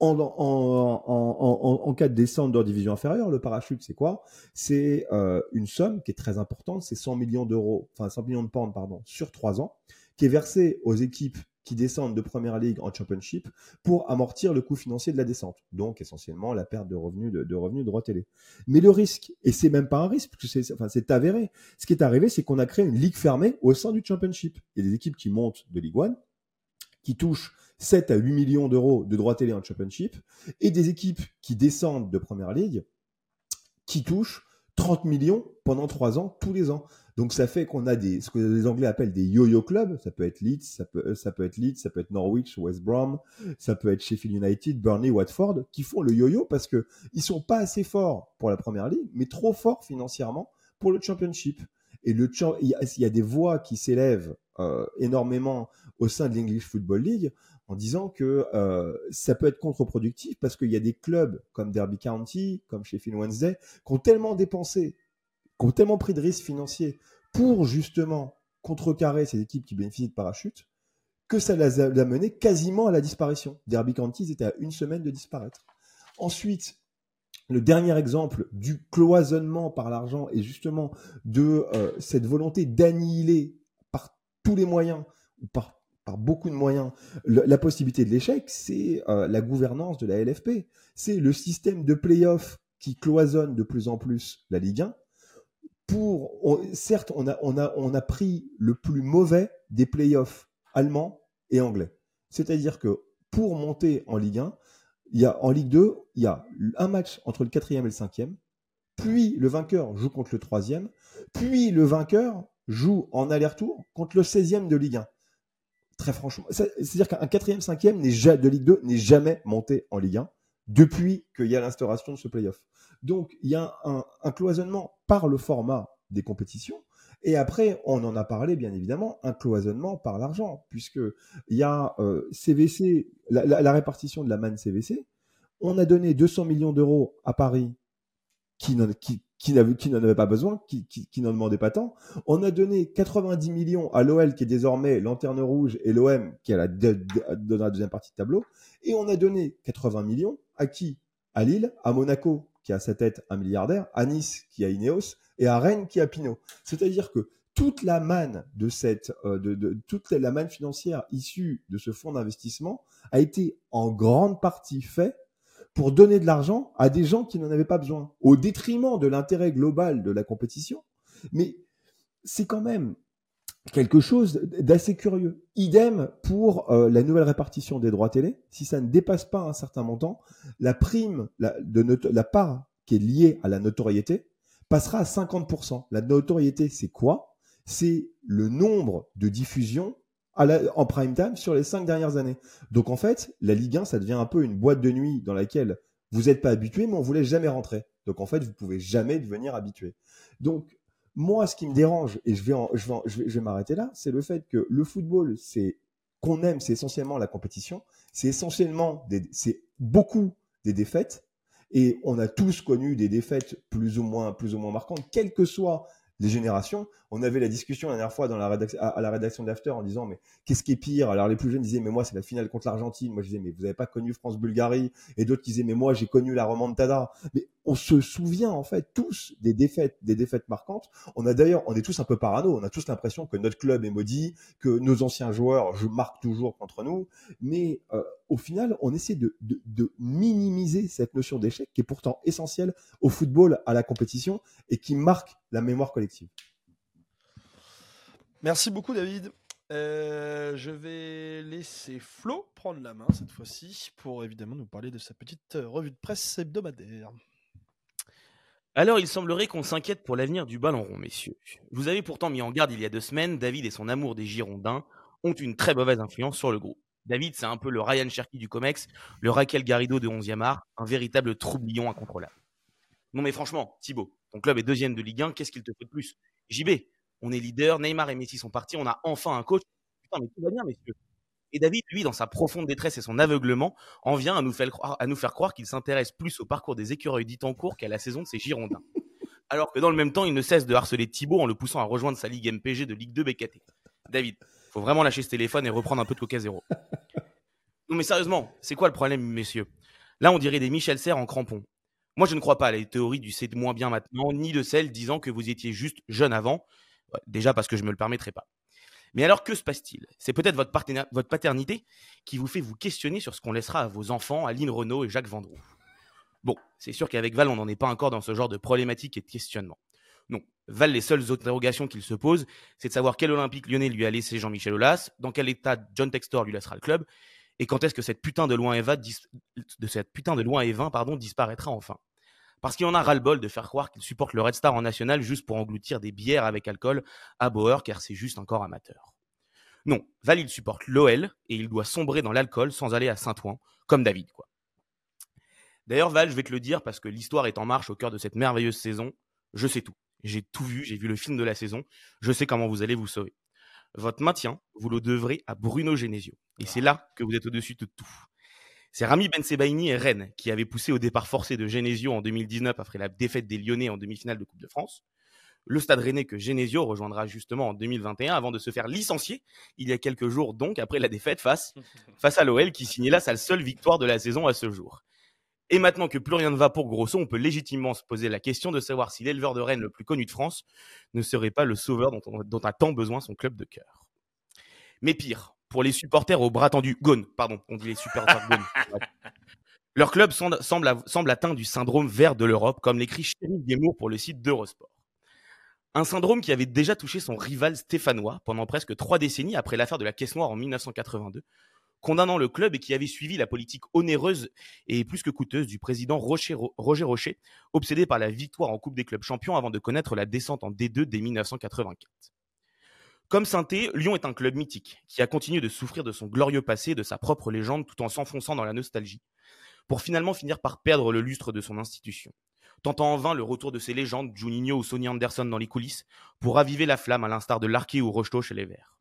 en, cas de descente de division inférieure, le parachute, c'est quoi? C'est euh, une somme qui est très importante, c'est 100 millions d'euros, enfin 100 millions de pounds, pardon, sur trois ans, qui est versée aux équipes qui descendent de Première Ligue en Championship pour amortir le coût financier de la descente. Donc essentiellement la perte de revenus de, revenus droit télé. Mais le risque, et c'est même pas un risque, parce que c'est avéré, ce qui est arrivé, c'est qu'on a créé une ligue fermée au sein du Championship. Il y a des équipes qui montent de Ligue 1, qui touchent 7 à 8 millions d'euros de droits télé en Championship, et des équipes qui descendent de Première Ligue, qui touchent 30 millions pendant 3 ans, tous les ans. Donc ça fait qu'on a des, ce que les Anglais appellent des yo-yo clubs. Ça peut être Leeds, ça peut, être Leeds, ça peut être Norwich, West Brom, ça peut être Sheffield United, Burnley, Watford, qui font le yo-yo parce que ils sont pas assez forts pour la première ligue, mais trop forts financièrement pour le championship. Et il y a des voix qui s'élèvent euh, énormément au sein de l'English Football League en disant que euh, ça peut être contre-productif parce qu'il y a des clubs comme Derby County, comme Sheffield Wednesday, qui ont tellement dépensé ont tellement pris de risques financiers pour justement contrecarrer ces équipes qui bénéficient de parachutes, que ça les a, mené quasiment à la disparition. Derby County était à une semaine de disparaître. Ensuite, le dernier exemple du cloisonnement par l'argent et justement de euh, cette volonté d'annihiler par tous les moyens, ou par, par beaucoup de moyens, la possibilité de l'échec, c'est euh, la gouvernance de la LFP. C'est le système de play-off qui cloisonne de plus en plus la Ligue 1 certes, on a pris le plus mauvais des playoffs allemands et anglais. C'est-à-dire que pour monter en Ligue 1, il y a, en Ligue 2, il y a un match entre le quatrième et le cinquième, puis le vainqueur joue contre le troisième, puis le vainqueur joue en aller-retour contre le 16e de Ligue 1. Très franchement, c'est-à-dire qu'un quatrième, cinquième de Ligue 2 n'est jamais monté en Ligue 1 depuis qu'il y a l'instauration de ce playoff. Donc, il y a un, cloisonnement par le format des compétitions. Et après, on en a parlé, bien évidemment, un cloisonnement par l'argent, puisque il y a CVC, euh, la, répartition de la manne CVC. On a donné 200 millions d'euros à Paris qui qui, avait pas besoin, qui, n'en demandait pas tant. On a donné 90 millions à l'OL qui est désormais lanterne rouge et l'OM qui est la, dans la deuxième partie de tableau. Et on a donné 80 millions à qui? À Lille, à Monaco qui a à sa tête un milliardaire, à Nice qui a Ineos et à Rennes qui a Pinot. C'est-à-dire que toute la manne de cette, euh, de, toute la manne financière issue de ce fonds d'investissement a été en grande partie fait pour donner de l'argent à des gens qui n'en avaient pas besoin, au détriment de l'intérêt global de la compétition. Mais c'est quand même quelque chose d'assez curieux. Idem pour euh, la nouvelle répartition des droits télé. Si ça ne dépasse pas un certain montant, la prime, la, part qui est liée à la notoriété, passera à 50%. La notoriété, c'est quoi? C'est le nombre de diffusions en prime time sur les cinq dernières années. Donc en fait, la Ligue 1, ça devient un peu une boîte de nuit dans laquelle vous n'êtes pas habitué, mais on vous laisse jamais rentrer. Donc en fait, vous pouvez jamais devenir habitué. Donc moi, ce qui me dérange, et je vais, je m'arrêter là, c'est le fait que le football, c'est qu'on aime, c'est essentiellement la compétition, c'est essentiellement, c'est beaucoup des défaites, et on a tous connu des défaites plus ou moins, plus ou moins marquantes, quelles que soient les générations. On avait la discussion la dernière fois dans la rédaction, à, la rédaction d'After en disant mais qu'est-ce qui est pire? Alors les plus jeunes disaient mais moi c'est la finale contre l'Argentine. Moi je disais mais vous n'avez pas connu France-Bulgarie? Et d'autres disaient mais moi j'ai connu la remontada. Mais on se souvient en fait tous des défaites, des défaites marquantes. On a d'ailleurs, on est tous un peu parano. On a tous l'impression que notre club est maudit, que nos anciens joueurs je marque toujours contre nous. Mais euh, au final, on essaie de, de minimiser cette notion d'échec qui est pourtant essentielle au football, à la compétition et qui marque la mémoire collective. Merci beaucoup David. Euh, je vais laisser Flo prendre la main cette fois-ci pour évidemment nous parler de sa petite euh, revue de presse hebdomadaire. Alors, il semblerait qu'on s'inquiète pour l'avenir du ballon rond, messieurs. Vous avez pourtant mis en garde il y a deux semaines, David et son amour des Girondins ont une très mauvaise influence sur le groupe. David, c'est un peu le Ryan Cherky du COMEX, le Raquel Garrido de 11e art, un véritable troublion incontrôlable. Non mais franchement, Thibaut, ton club est deuxième de Ligue 1, qu'est-ce qu'il te fait de plus? JB, on est leader, Neymar et Messi sont partis, on a enfin un coach. Putain, mais tout va bien, messieurs. Et David, lui, dans sa profonde détresse et son aveuglement, en vient à nous faire croire, qu'il s'intéresse plus au parcours des écureuils d'Itancourt qu'à la saison de ses Girondins. Alors que dans le même temps, il ne cesse de harceler Thibaut en le poussant à rejoindre sa Ligue MPG de Ligue 2 BKT. David, faut vraiment lâcher ce téléphone et reprendre un peu de coca zéro. Non mais sérieusement, c'est quoi le problème, messieurs? Là, on dirait des Michel Serres en crampon. Moi, je ne crois pas à la théorie du c'est moins bien maintenant, ni de celle disant que vous étiez juste jeune avant, déjà parce que je me le permettrai pas. Mais alors que se passe-t-il? C'est peut-être votre, paternité qui vous fait vous questionner sur ce qu'on laissera à vos enfants, Aline Renault et Jacques Vendroux. Bon, c'est sûr qu'avec Val, on n'en est pas encore dans ce genre de problématique et de questionnement. Non, Val, les seules interrogations qu'il se pose, c'est de savoir quel Olympique lyonnais lui a laissé Jean-Michel Aulas, dans quel état John Textor lui laissera le club, et quand est-ce que cette putain de loi Eva de cette putain de loi E20 pardon, disparaîtra enfin. Parce qu'il en a ras-le-bol de faire croire qu'il supporte le Red Star en national juste pour engloutir des bières avec alcool à Bauer, car c'est juste encore amateur. Non, Val, il supporte l'OL et il doit sombrer dans l'alcool sans aller à Saint-Ouen, comme David, quoi. D'ailleurs, Val, je vais te le dire parce que l'histoire est en marche au cœur de cette merveilleuse saison. Je sais tout. J'ai tout vu, j'ai vu le film de la saison. Je sais comment vous allez vous sauver. Votre maintien, vous le devrez à Bruno Genesio. Et c'est là que vous êtes au-dessus de tout. C'est Rami Bensebaini et Rennes qui avaient poussé au départ forcé de Genesio en 2019 après la défaite des Lyonnais en demi-finale de Coupe de France. Le stade rennais que Genesio rejoindra justement en 2021 avant de se faire licencier il y a quelques jours donc après la défaite face, face à l'OL qui signait là sa seule victoire de la saison à ce jour. Et maintenant que plus rien ne va pour Grosso, on peut légitimement se poser la question de savoir si l'éleveur de Rennes le plus connu de France ne serait pas le sauveur dont, a tant besoin son club de cœur. Mais pire, pour les supporters au bras tendu, Gone, pardon, on dit les supporters Gone. Leur club semble, semble, atteint du syndrome vert de l'Europe, comme l'écrit Chérif Guémour pour le site d'Eurosport. Un syndrome qui avait déjà touché son rival stéphanois pendant presque trois décennies après l'affaire de la Caisse Noire en 1982, condamnant le club et qui avait suivi la politique onéreuse et plus que coûteuse du président Roger, Rocher, obsédé par la victoire en Coupe des clubs champions avant de connaître la descente en D2 dès 1984. Comme saint Lyon est un club mythique qui a continué de souffrir de son glorieux passé, de sa propre légende, tout en s'enfonçant dans la nostalgie, pour finalement finir par perdre le lustre de son institution. Tentant en vain le retour de ses légendes, Juninho ou Sonny Anderson dans les coulisses, pour raviver la flamme à l'instar de Larquet ou Rocheteau chez les Verts.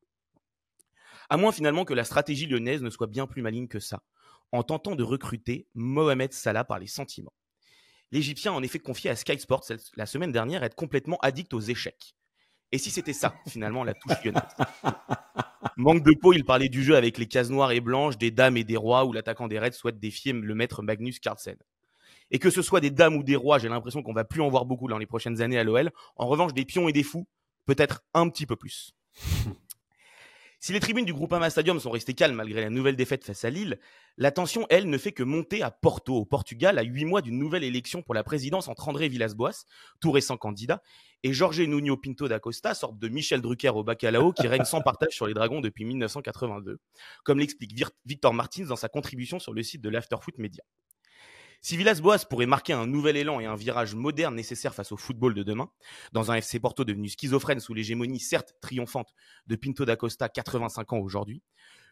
À moins finalement que la stratégie lyonnaise ne soit bien plus maligne que ça, en tentant de recruter Mohamed Salah par les sentiments. L'Égyptien a en effet confié à Sky Sports la semaine dernière être complètement addict aux échecs. Et si c'était ça, finalement, la touche lyonnaise? Manque de peau, il parlait du jeu avec les cases noires et blanches, des dames et des rois, où l'attaquant des Reds souhaite défier le maître Magnus Carlsen. Et que ce soit des dames ou des rois, j'ai l'impression qu'on va plus en voir beaucoup dans les prochaines années à l'OL. En revanche, des pions et des fous, peut-être un petit peu plus. Si les tribunes du Groupama Stadium sont restées calmes malgré la nouvelle défaite face à Lille, la tension, elle, ne fait que monter à Porto, au Portugal, à huit mois d'une nouvelle élection pour la présidence entre André Villas-Boas, tout récent candidat, et Jorge Nuno Pinto da Costa, sorte de Michel Drucker au bacalao qui règne sans partage sur les Dragons depuis 1982, comme l'explique Victor Martins dans sa contribution sur le site de l'Afterfoot Media. Si Villas-Boas pourrait marquer un nouvel élan et un virage moderne nécessaire face au football de demain, dans un FC Porto devenu schizophrène sous l'hégémonie certes triomphante de Pinto da Costa, 85 ans aujourd'hui,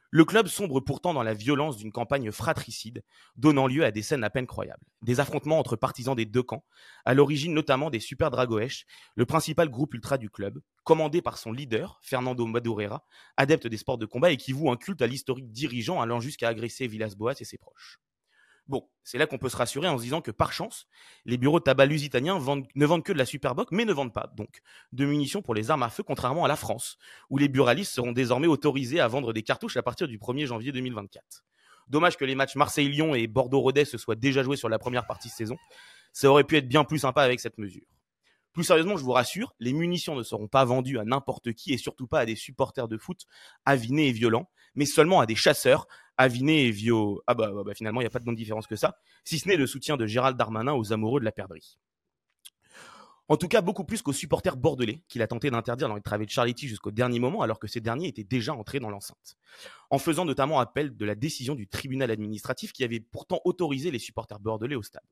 le club sombre pourtant dans la violence d'une campagne fratricide, donnant lieu à des scènes à peine croyables. Des affrontements entre partisans des deux camps, à l'origine notamment des Super Dragoesh, le principal groupe ultra du club, commandé par son leader, Fernando Madureira, adepte des sports de combat et qui voue un culte à l'historique dirigeant allant jusqu'à agresser Villas-Boas et ses proches. Bon, c'est là qu'on peut se rassurer en se disant que par chance, les bureaux de tabac lusitaniens ne vendent que de la Superboc, mais ne vendent pas donc de munitions pour les armes à feu, contrairement à la France, où les buralistes seront désormais autorisés à vendre des cartouches à partir du 1er janvier 2024. Dommage que les matchs Marseille-Lyon et Bordeaux-Rodez se soient déjà joués sur la première partie de saison. Ça aurait pu être bien plus sympa avec cette mesure. Plus sérieusement, je vous rassure, les munitions ne seront pas vendues à n'importe qui et surtout pas à des supporters de foot avinés et violents, mais seulement à des chasseurs avinés et vieux. Ah bah, bah, bah finalement, il n'y a pas de grande différence que ça, si ce n'est le soutien de Gérald Darmanin aux amoureux de la perdrix. En tout cas, beaucoup plus qu'aux supporters bordelais, qu'il a tenté d'interdire dans les travées de Charletti jusqu'au dernier moment, alors que ces derniers étaient déjà entrés dans l'enceinte. En faisant notamment appel de la décision du tribunal administratif qui avait pourtant autorisé les supporters bordelais au stade.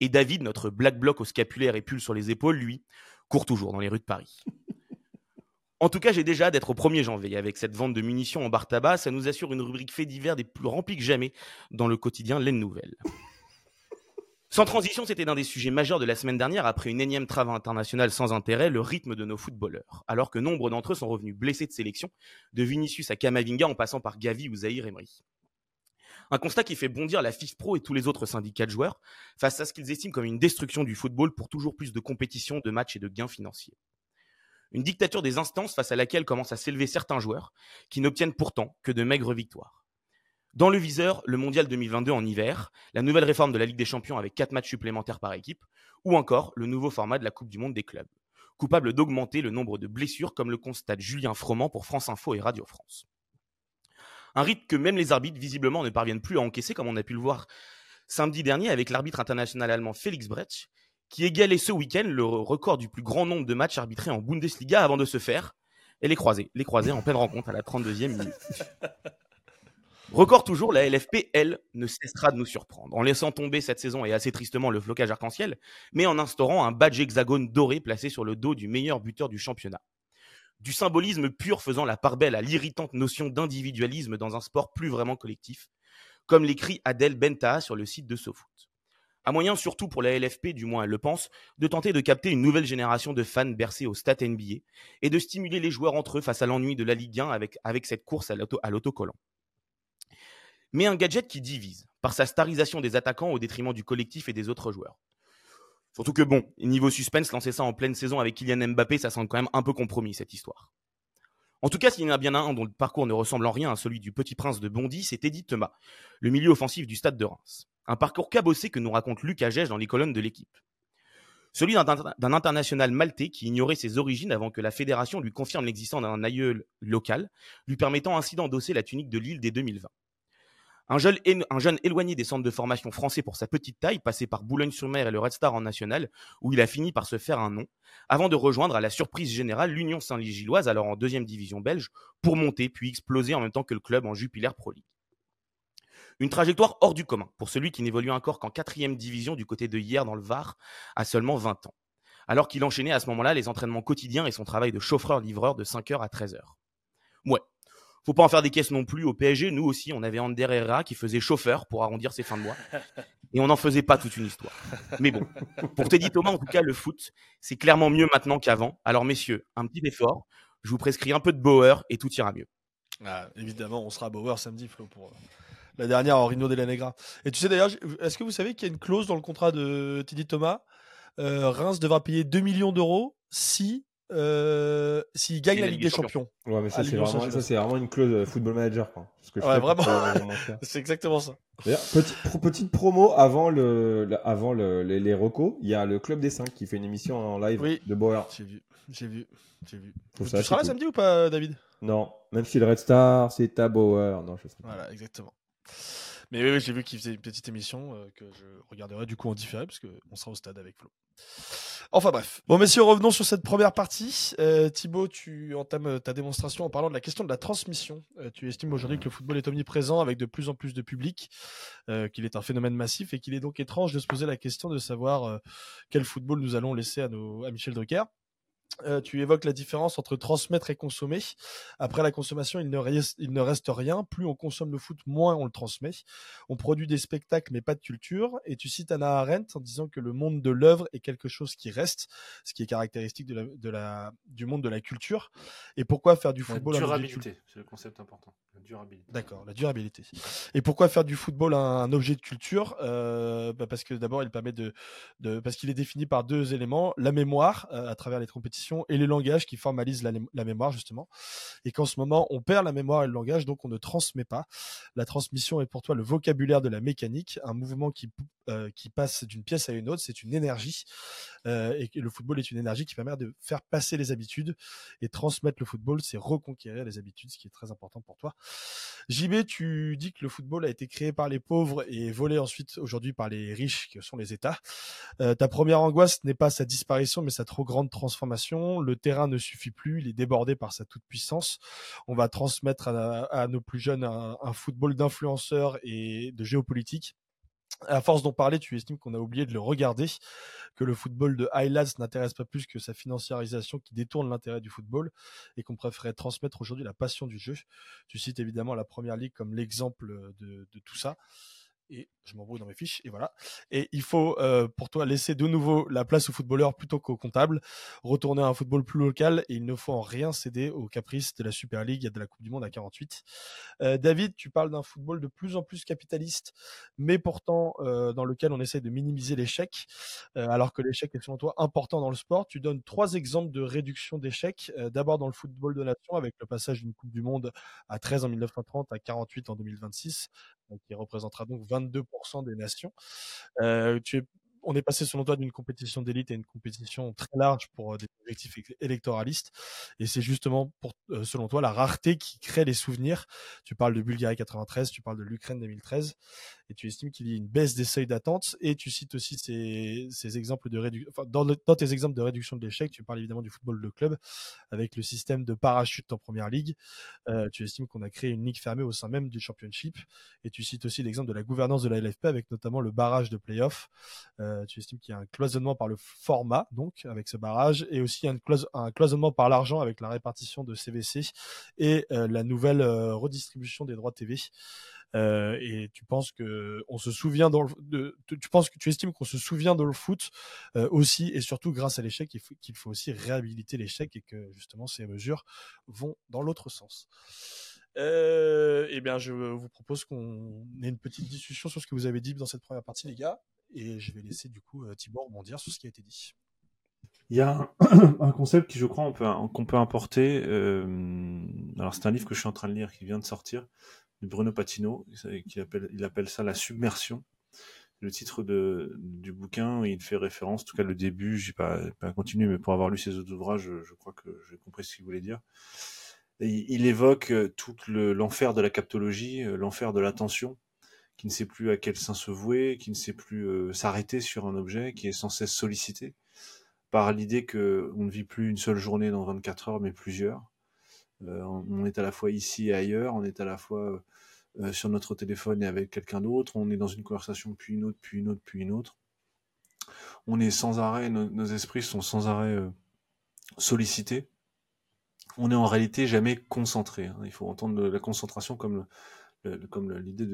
Et David, notre black bloc au scapulaire et pull sur les épaules, lui, court toujours dans les rues de Paris. En tout cas, j'ai déjà hâte d'être au 1er janvier. Avec cette vente de munitions en bar tabac, ça nous assure une rubrique fait divers des plus remplis que jamais dans le quotidien Les Nouvelles. Sans transition, c'était l'un des sujets majeurs de la semaine dernière après une énième trave internationale sans intérêt, le rythme de nos footballeurs. Alors que nombre d'entre eux sont revenus blessés de sélection, de Vinicius à Kamavinga en passant par Gavi ou Zahir Emery. Un constat qui fait bondir la FIFPro et tous les autres syndicats de joueurs face à ce qu'ils estiment comme une destruction du football pour toujours plus de compétition, de matchs et de gains financiers. Une dictature des instances face à laquelle commencent à s'élever certains joueurs qui n'obtiennent pourtant que de maigres victoires. Dans le viseur, le mondial 2022 en hiver, la nouvelle réforme de la Ligue des Champions avec 4 matchs supplémentaires par équipe, ou encore le nouveau format de la Coupe du Monde des clubs. coupable d'augmenter le nombre de blessures, comme le constate Julien Froment pour France Info et Radio France. Un rythme que même les arbitres visiblement ne parviennent plus à encaisser, comme on a pu le voir samedi dernier avec l'arbitre international allemand Félix Bretsch, qui égalait ce week-end le record du plus grand nombre de matchs arbitrés en Bundesliga avant de se faire, et les croiser, les croiser en pleine rencontre à la 32e minute. Record toujours, la LFP, elle, ne cessera de nous surprendre, en laissant tomber cette saison et assez tristement le flocage arc-en-ciel, mais en instaurant un badge hexagone doré placé sur le dos du meilleur buteur du championnat. Du symbolisme pur faisant la part belle à l'irritante notion d'individualisme dans un sport plus vraiment collectif, comme l'écrit Adèle Benta sur le site de SoFoot. Un moyen surtout pour la LFP, du moins elle le pense, de tenter de capter une nouvelle génération de fans bercés au stats NBA et de stimuler les joueurs entre eux face à l'ennui de la Ligue 1 avec, cette course à l'autocollant mais un gadget qui divise, par sa starisation des attaquants au détriment du collectif et des autres joueurs. Surtout que bon, niveau suspense, lancer ça en pleine saison avec Kylian Mbappé, ça semble quand même un peu compromis cette histoire. En tout cas, s'il y en a bien un dont le parcours ne ressemble en rien à celui du petit prince de Bondy, c'est Eddie Thomas, le milieu offensif du stade de Reims. Un parcours cabossé que nous raconte Luc Agege dans les colonnes de l'équipe. Celui d'un international maltais qui ignorait ses origines avant que la fédération lui confirme l'existence d'un aïeul local, lui permettant ainsi d'endosser la tunique de Lille dès 2020. Un jeune, éloigné des centres de formation français pour sa petite taille, passé par Boulogne-sur-Mer et le Red Star en national, où il a fini par se faire un nom, avant de rejoindre à la surprise générale l'Union Saint-Gilloise, alors en deuxième division belge, pour monter puis exploser en même temps que le club en Jupiler Pro League. Une trajectoire hors du commun pour celui qui n'évolue encore qu'en quatrième division du côté de hier dans le Var à seulement 20 ans, alors qu'il enchaînait à ce moment-là les entraînements quotidiens et son travail de chauffeur-livreur de 5h à 13h. Ouais, faut pas en faire des caisses non plus. Au PSG, nous aussi, on avait Ander Herrera qui faisait chauffeur pour arrondir ses fins de mois. Et on n'en faisait pas toute une histoire. Mais bon, pour Teddy Thomas, en tout cas, le foot, c'est clairement mieux maintenant qu'avant. Alors, messieurs, un petit effort. Je vous prescris un peu de Bauer et tout ira mieux. Ah, évidemment, on sera à Bauer samedi, Flo, pour euh, la dernière en Rino de la Negra. Et tu sais d'ailleurs, est-ce que vous savez qu'il y a une clause dans le contrat de Teddy Thomas euh, Reims devra payer 2 millions d'euros si euh, s'il gagne la Ligue des Champions. Ouais, mais ça, c'est vraiment, vraiment, une clause euh, football manager. Quoi. ouais, vraiment. c'est exactement ça. Petit, petite promo avant, le, avant le, les, les recos, il y a le Club des 5 qui fait une émission en live de Bauer. J'ai vu, j'ai vu, j'ai vu. tu seras là samedi ou pas, David? Non, même si le Red Star, c'est à Bauer. Non, je sais pas. Voilà, exactement. Mais oui, j'ai vu qu'il faisait une petite émission euh, que je regarderai du coup en différé parce sera au stade avec Flo. Enfin bref. Bon messieurs, revenons sur cette première partie. Euh, Thibaut, tu entames euh, ta démonstration en parlant de la question de la transmission. Tu estimes aujourd'hui que le football est omniprésent avec de plus en plus de public, qu'il est un phénomène massif et qu'il est donc étrange de se poser la question de savoir quel football nous allons laisser à, à Michel Drucker. Euh, tu évoques la différence entre transmettre et consommer. Après la consommation, il ne, reste, il ne, reste, rien. Plus on consomme le foot, moins on le transmet. On produit des spectacles, mais pas de culture. Et tu cites Anna Arendt en disant que le monde de l'œuvre est quelque chose qui reste, ce qui est caractéristique de la, de la, du monde de la culture. Et pourquoi faire du football La durabilité, c'est le concept important. La durabilité. D'accord, la durabilité. Et pourquoi faire du football un, objet de culture? Euh, bah Parce que d'abord, il permet de, de parce qu'il est défini par deux éléments la mémoire euh, à travers les compétitions et les langages qui formalisent la, mémoire justement. Et qu'en ce moment, on perd la mémoire et le langage, donc on ne transmet pas. La transmission est pour toi le vocabulaire de la mécanique, un mouvement qui, euh, qui passe d'une pièce à une autre, c'est une énergie. Euh, et le football est une énergie qui permet de faire passer les habitudes. Et transmettre le football, c'est reconquérir les habitudes, ce qui est très important pour toi. JB, tu dis que le football a été créé par les pauvres et volé ensuite aujourd'hui par les riches, qui sont les États. Euh, ta première angoisse n'est pas sa disparition, mais sa trop grande transformation le terrain ne suffit plus, il est débordé par sa toute-puissance. On va transmettre à, nos plus jeunes un, football d'influenceurs et de géopolitique. À force d'en parler, tu estimes qu'on a oublié de le regarder, que le football de highlights n'intéresse pas plus que sa financiarisation qui détourne l'intérêt du football et qu'on préférait transmettre aujourd'hui la passion du jeu. Tu cites évidemment la première ligue comme l'exemple de tout ça et je m'embrouille dans mes fiches et voilà. Et il faut euh, pour toi laisser de nouveau la place aux footballeurs plutôt qu'aux comptables, retourner à un football plus local et il ne faut en rien céder aux caprices de la Super League et de la Coupe du Monde à 48. Euh, David, tu parles d'un football de plus en plus capitaliste, mais pourtant euh, dans lequel on essaie de minimiser l'échec, alors que l'échec est selon toi important dans le sport. Tu donnes trois exemples de réduction d'échecs. D'abord dans le football de nation avec le passage d'une Coupe du Monde à 13 en 1930 à 48 en 2026, qui représentera donc 22% des nations. tu es on est passé selon toi d'une compétition d'élite à une compétition très large pour des objectifs électoralistes. Et c'est justement pour, selon toi, la rareté qui crée les souvenirs. Tu parles de Bulgarie 93, tu parles de l'Ukraine 2013, et tu estimes qu'il y a une baisse des seuils d'attente. Et tu cites aussi ces, ces exemples de réduction. Enfin, dans, dans, tes exemples de réduction de l'échec, tu parles évidemment du football de club avec le système de parachute en première ligue. Euh, tu estimes qu'on a créé une ligue fermée au sein même du championship. Et tu cites aussi l'exemple de la gouvernance de la LFP avec notamment le barrage de playoff. Euh, tu estimes qu'il y a un cloisonnement par le format, donc avec ce barrage, et aussi un, cloisonnement par l'argent avec la répartition de CVC et euh, la nouvelle euh, redistribution des droits TV. Euh, et tu penses que on se souvient dans de, tu penses que tu estimes qu'on se souvient de le foot euh, aussi et surtout grâce à l'échec qu'il faut, faut, aussi réhabiliter l'échec et que justement ces mesures vont dans l'autre sens. Euh, eh bien, je vous propose qu'on ait une petite discussion sur ce que vous avez dit dans cette première partie, les gars, et je vais laisser du coup Thibaut rebondir sur ce qui a été dit. Il y a un, concept qui, je crois, qu'on peut, peut importer. Alors, c'est un livre que je suis en train de lire qui vient de sortir. Bruno Patino, qui appelle, il appelle ça la submersion. Le titre de, du bouquin, il fait référence, en tout cas le début, j'ai pas, pas continué, mais pour avoir lu ses autres ouvrages, je, crois que j'ai compris ce qu'il voulait dire. il, évoque euh, tout l'enfer de la captologie, euh, l'enfer de l'attention, qui ne sait plus à quel sein se vouer, qui ne sait plus euh, s'arrêter sur un objet, qui est sans cesse sollicité par l'idée que on ne vit plus une seule journée dans 24 heures, mais plusieurs. on est à la fois ici et ailleurs, on est à la fois euh, sur notre téléphone et avec quelqu'un d'autre, on est dans une conversation puis une autre, puis une autre, puis une autre. On est sans arrêt, nos, esprits sont sans arrêt euh, sollicités. On est en réalité jamais concentré. Hein. Il faut entendre la concentration comme comme l'idée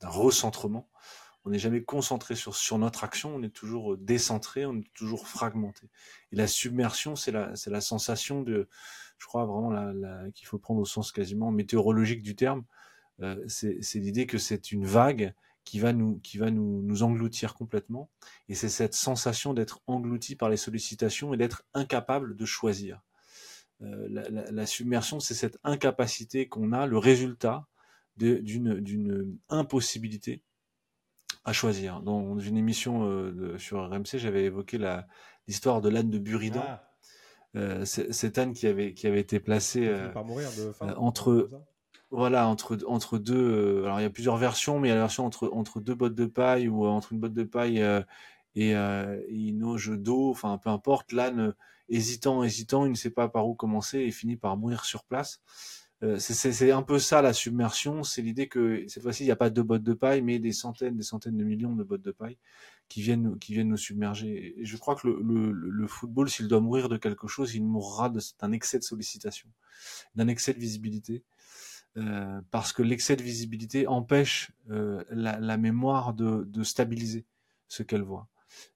d'un recentrement. On n'est jamais concentré sur, sur notre action, on est toujours décentré, on est toujours fragmenté. Et la submersion, c'est la, c'est la sensation de, je crois vraiment la, qu'il faut prendre au sens quasiment météorologique du terme. Euh, c'est l'idée que c'est une vague qui va nous qui va nous, nous engloutir complètement et c'est cette sensation d'être englouti par les sollicitations et d'être incapable de choisir euh, la, la, la, submersion c'est cette incapacité qu'on a le résultat d'une d'une impossibilité à choisir. Dans une émission euh, de, sur RMC j'avais évoqué l'histoire de l'âne de Buridan. Ah. Euh, cette âne qui avait qui avait été placé euh, euh, entre voilà entre entre deux alors il y a plusieurs versions mais il y a la version entre entre deux bottes de paille ou entre une botte de paille et, une auge d'eau. Enfin peu importe l'âne hésitant hésitant il ne sait pas par où commencer et finit par mourir sur place c'est un peu ça la submersion c'est l'idée que cette fois-ci il n'y a pas deux bottes de paille mais des centaines des centaines de millions de bottes de paille qui viennent, qui viennent nous submerger. Et je crois que le, le, football, s'il doit mourir de quelque chose, il mourra d'un excès de sollicitation, d'un excès de visibilité. Euh, parce que l'excès de visibilité empêche euh, la, la, mémoire de, de stabiliser ce qu'elle voit.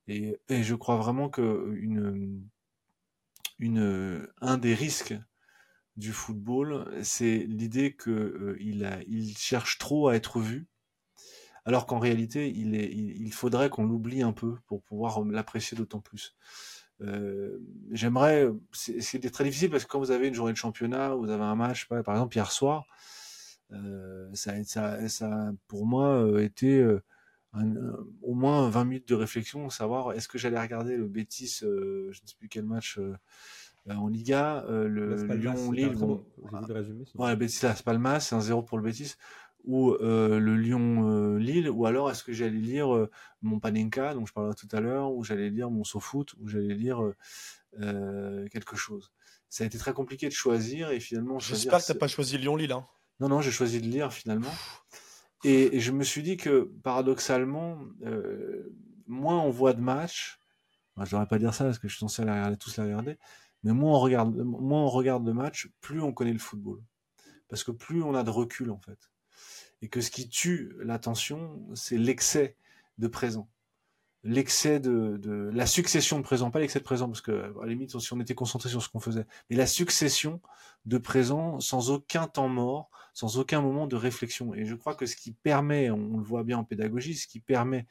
Et, et, je crois vraiment que une, une, un des risques du football, c'est l'idée que euh, il, a, il cherche trop à être vu alors qu'en réalité, il, est, il, faudrait qu'on l'oublie un peu pour pouvoir l'apprécier d'autant plus. Euh, j'aimerais, c'est très difficile parce que quand vous avez une journée de championnat, vous avez un match, par exemple hier soir, euh, ça, ça, ça, pour moi, euh, été euh, au moins 20 minutes de réflexion, savoir est-ce que j'allais regarder le Bétis, je ne sais plus quel match en Liga, le Lyon-Lille. Bon, ouais, Las Palmas, c'est un 0 pour le Bétis ou euh, le Lyon-Lille, ou alors est-ce que j'allais lire euh, mon Panenka, dont je parlais tout à l'heure, ou j'allais lire mon SoFoot, ou j'allais lire euh, quelque chose. Ça a été très compliqué de choisir, et finalement... J'espère que tu n'as pas choisi Lyon-Lille. Hein. Non, non, j'ai choisi de lire finalement. Et, je me suis dit que, paradoxalement, moins on voit de matchs, je ne devrais pas dire ça parce que je suis censé les regarder, tous les regarder, mais moins on regarde, moins de matchs, plus on connaît le football. Parce que plus on a de recul, en fait et que ce qui tue l'attention, c'est l'excès de présent. L'excès de, de, la succession de présent, pas l'excès de présent, parce que à la limite, si on était concentré sur ce qu'on faisait, mais la succession de présent sans aucun temps mort, sans aucun moment de réflexion. Et je crois que ce qui permet, on le voit bien en pédagogie, ce qui permet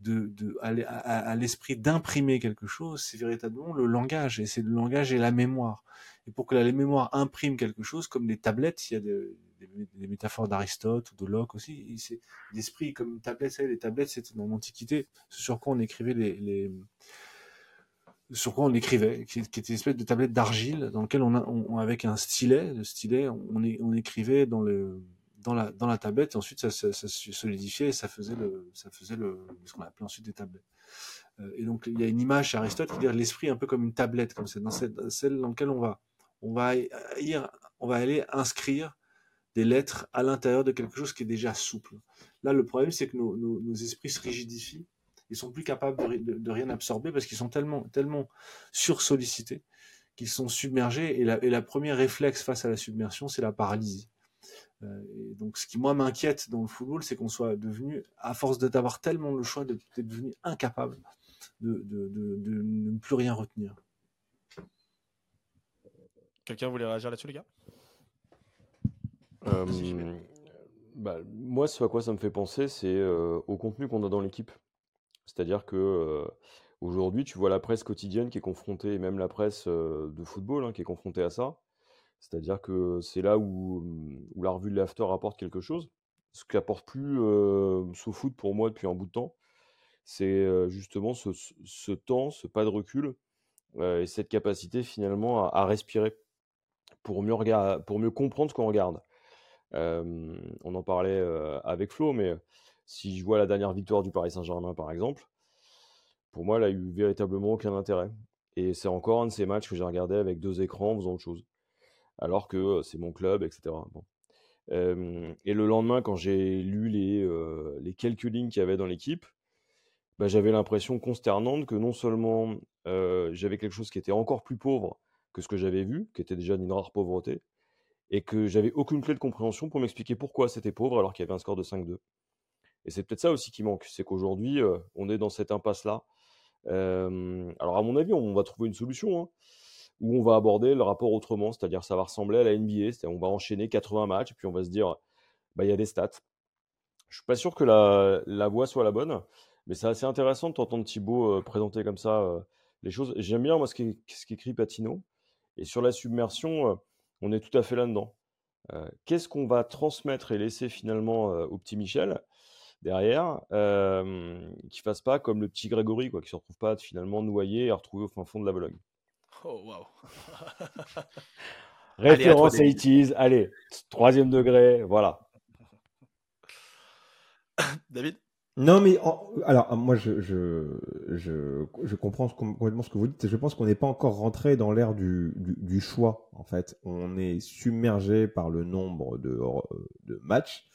de, de à, à l'esprit d'imprimer quelque chose, c'est véritablement le langage, et c'est le langage et la mémoire. Et pour que la mémoire imprime quelque chose, comme les tablettes, il y a de, des, métaphores d'Aristote ou de Locke aussi. C'est l'esprit comme une tablette. les tablettes, c'était dans l'Antiquité, sur quoi on écrivait les, sur quoi on écrivait, qui, était une espèce de tablette d'argile dans lequel on, avec un stylet, le stylet, on, on écrivait dans le dans la dans la tablette et ensuite ça, ça, se solidifiait et ça faisait le ça faisait le ce qu'on appelait ensuite des tablettes. Euh, et donc il y a une image chez Aristote qui dit l'esprit un peu comme une tablette comme c'est dans celle dans laquelle on va on va on va aller inscrire des lettres à l'intérieur de quelque chose qui est déjà souple. Là, le problème, c'est que nos, esprits se rigidifient. Ils sont plus capables de, rien absorber parce qu'ils sont tellement, tellement sursollicités qu'ils sont submergés. Et la, et la première réflexe face à la submersion, c'est la paralysie. Euh, et donc, ce qui moi m'inquiète dans le football, c'est qu'on soit devenu, à force d'avoir tellement le choix, d'être devenu incapable de, de, ne plus rien retenir. Quelqu'un voulait réagir là-dessus, les gars? Euh, bah, moi, ce à quoi ça me fait penser, c'est euh, au contenu qu'on a dans l'équipe. C'est-à-dire que euh, aujourd'hui, tu vois la presse quotidienne qui est confrontée, et même la presse de football hein, qui est confrontée à ça. C'est-à-dire que c'est là où, où, la revue de l'after apporte quelque chose. Ce qui apporte plus ce foot pour moi depuis un bout de temps, c'est justement ce, temps, ce pas de recul et cette capacité finalement à, respirer pour mieux, pour mieux comprendre ce qu'on regarde on en parlait avec Flo, mais si je vois la dernière victoire du Paris Saint-Germain, par exemple, pour moi, elle a eu véritablement aucun intérêt. Et c'est encore un de ces matchs que j'ai regardé avec deux écrans en faisant autre chose. Alors que c'est mon club, etc. et le lendemain, quand j'ai lu les, les quelques lignes qu'il y avait dans l'équipe, bah, j'avais l'impression consternante que non seulement j'avais quelque chose qui était encore plus pauvre que ce que j'avais vu, qui était déjà d'une rare pauvreté, et que j'avais aucune clé de compréhension pour m'expliquer pourquoi c'était pauvre alors qu'il y avait un score de 5-2. Et c'est peut-être ça aussi qui manque, c'est qu'aujourd'hui, euh, on est dans cette impasse-là. alors à mon avis, on va trouver une solution, hein, où on va aborder le rapport autrement, c'est-à-dire ça va ressembler à la NBA, c'est-à-dire on va enchaîner 80 matchs, et puis on va se dire, bah il y a des stats. Je suis pas sûr que la, la voie soit la bonne, mais c'est assez intéressant de t'entendre Thibaut euh, présenter comme ça euh, les choses. J'aime bien moi ce qu'écrit Patino, et sur la submersion on est tout à fait là-dedans. Euh, qu'est-ce qu'on va transmettre et laisser finalement euh, au petit Michel derrière, euh, qui fasse pas comme le petit Grégory, quoi, qui se retrouve pas finalement noyé et retrouvé au fin fond de la Bologne? Oh waouh Référence à, à allez, troisième degré, voilà. David? Non, mais alors moi je, je, je, je, comprends complètement ce que vous dites. Je pense qu'on n'est pas encore rentré dans l'ère du, du, choix. En fait, on est submergé par le nombre de, de matchs.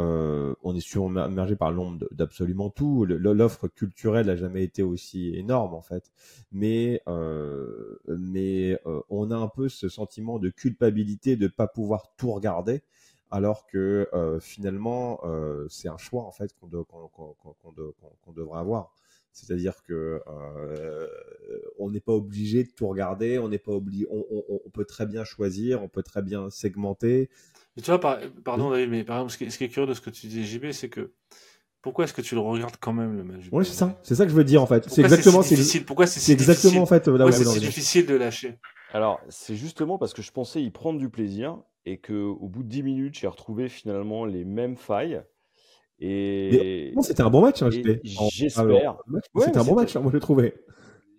Euh, on est submergé par le nombre d'absolument tout. L'offre culturelle n'a jamais été aussi énorme en fait. Mais euh, mais euh, on a un peu ce sentiment de culpabilité de ne pas pouvoir tout regarder alors que finalement c'est un choix en fait qu'on devrait avoir. C'est-à-dire que euh, on n'est pas obligé de tout regarder, on n'est pas obligé, on, peut très bien choisir, on peut très bien segmenter. Mais tu vois, pardon David, mais par exemple, ce qui, est, curieux de ce que tu dis JB, c'est que pourquoi est-ce que tu le regardes quand même le match Oui, c'est ça, c'est ça que je veux dire en fait. C'est exactement, c'est difficile? Pourquoi c'est exactement en fait là où c'est difficile de lâcher? Alors, c'est justement parce que je pensais y prendre du plaisir et qu'au bout de 10 minutes, j'ai retrouvé finalement les mêmes failles. Et c'était un bon match, hein, j'espère. c'était un bon match, hein, moi j'ai trouvé.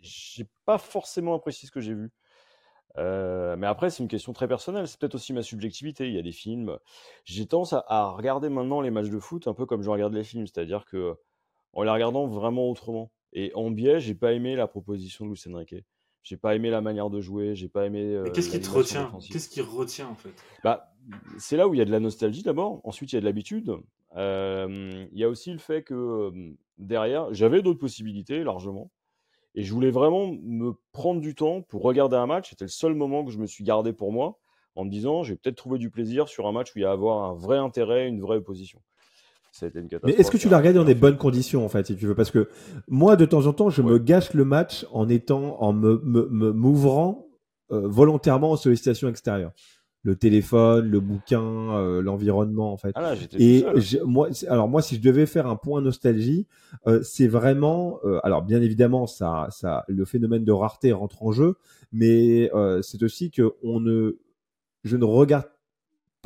J'ai pas forcément apprécié ce que j'ai vu. Euh, mais après, c'est une question très personnelle. C'est peut-être aussi ma subjectivité. Il y a des films. J'ai tendance à, regarder maintenant les matchs de foot un peu comme je regarde les films, c'est-à-dire que en les regardant vraiment autrement. Et en biais, j'ai pas aimé la proposition de Luis Enrique. J'ai pas aimé la manière de jouer, j'ai pas aimé. Euh, qu'est-ce qui te retient? Qu'est-ce qui retient en fait? Bah, c'est là où il y a de la nostalgie d'abord. Ensuite, il y a de l'habitude. Il y a aussi le fait que derrière, j'avais d'autres possibilités largement, et je voulais vraiment me prendre du temps pour regarder un match. C'était le seul moment que je me suis gardé pour moi, en me disant, j'ai peut-être trouvé du plaisir sur un match où il y a à avoir un vrai intérêt, une vraie opposition. Mais est-ce que tu l'as regardé dans des bonnes conditions en fait, si tu veux? Parce que moi, de temps en temps, je me gâche le match en étant, en me m'ouvrant euh, volontairement aux sollicitations extérieures. Le téléphone, le bouquin, euh, l'environnement en fait. Ah et moi, alors moi, si je devais faire un point nostalgie, euh, c'est vraiment, alors bien évidemment, ça, ça, le phénomène de rareté rentre en jeu, mais c'est aussi que on ne, je ne regarde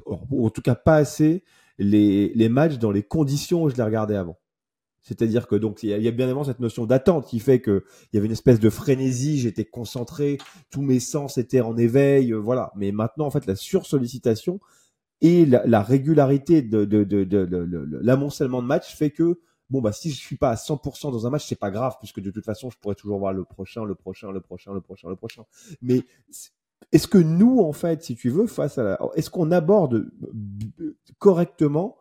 en tout cas pas assez, les, les matchs dans les conditions où je les regardais avant. C'est-à-dire que donc il y, a, bien évidemment cette notion d'attente qui fait que il y avait une espèce de frénésie, j'étais concentré, tous mes sens étaient en éveil, euh, voilà. Mais maintenant en fait la sursollicitation et la, régularité de, l'amoncellement de matchs fait que bon bah si je suis pas à 100% dans un match c'est pas grave puisque de toute façon je pourrais toujours voir le prochain, le prochain, le prochain, le prochain, le prochain. Mais est-ce que nous en fait, si tu veux, face à la, est-ce qu'on aborde correctement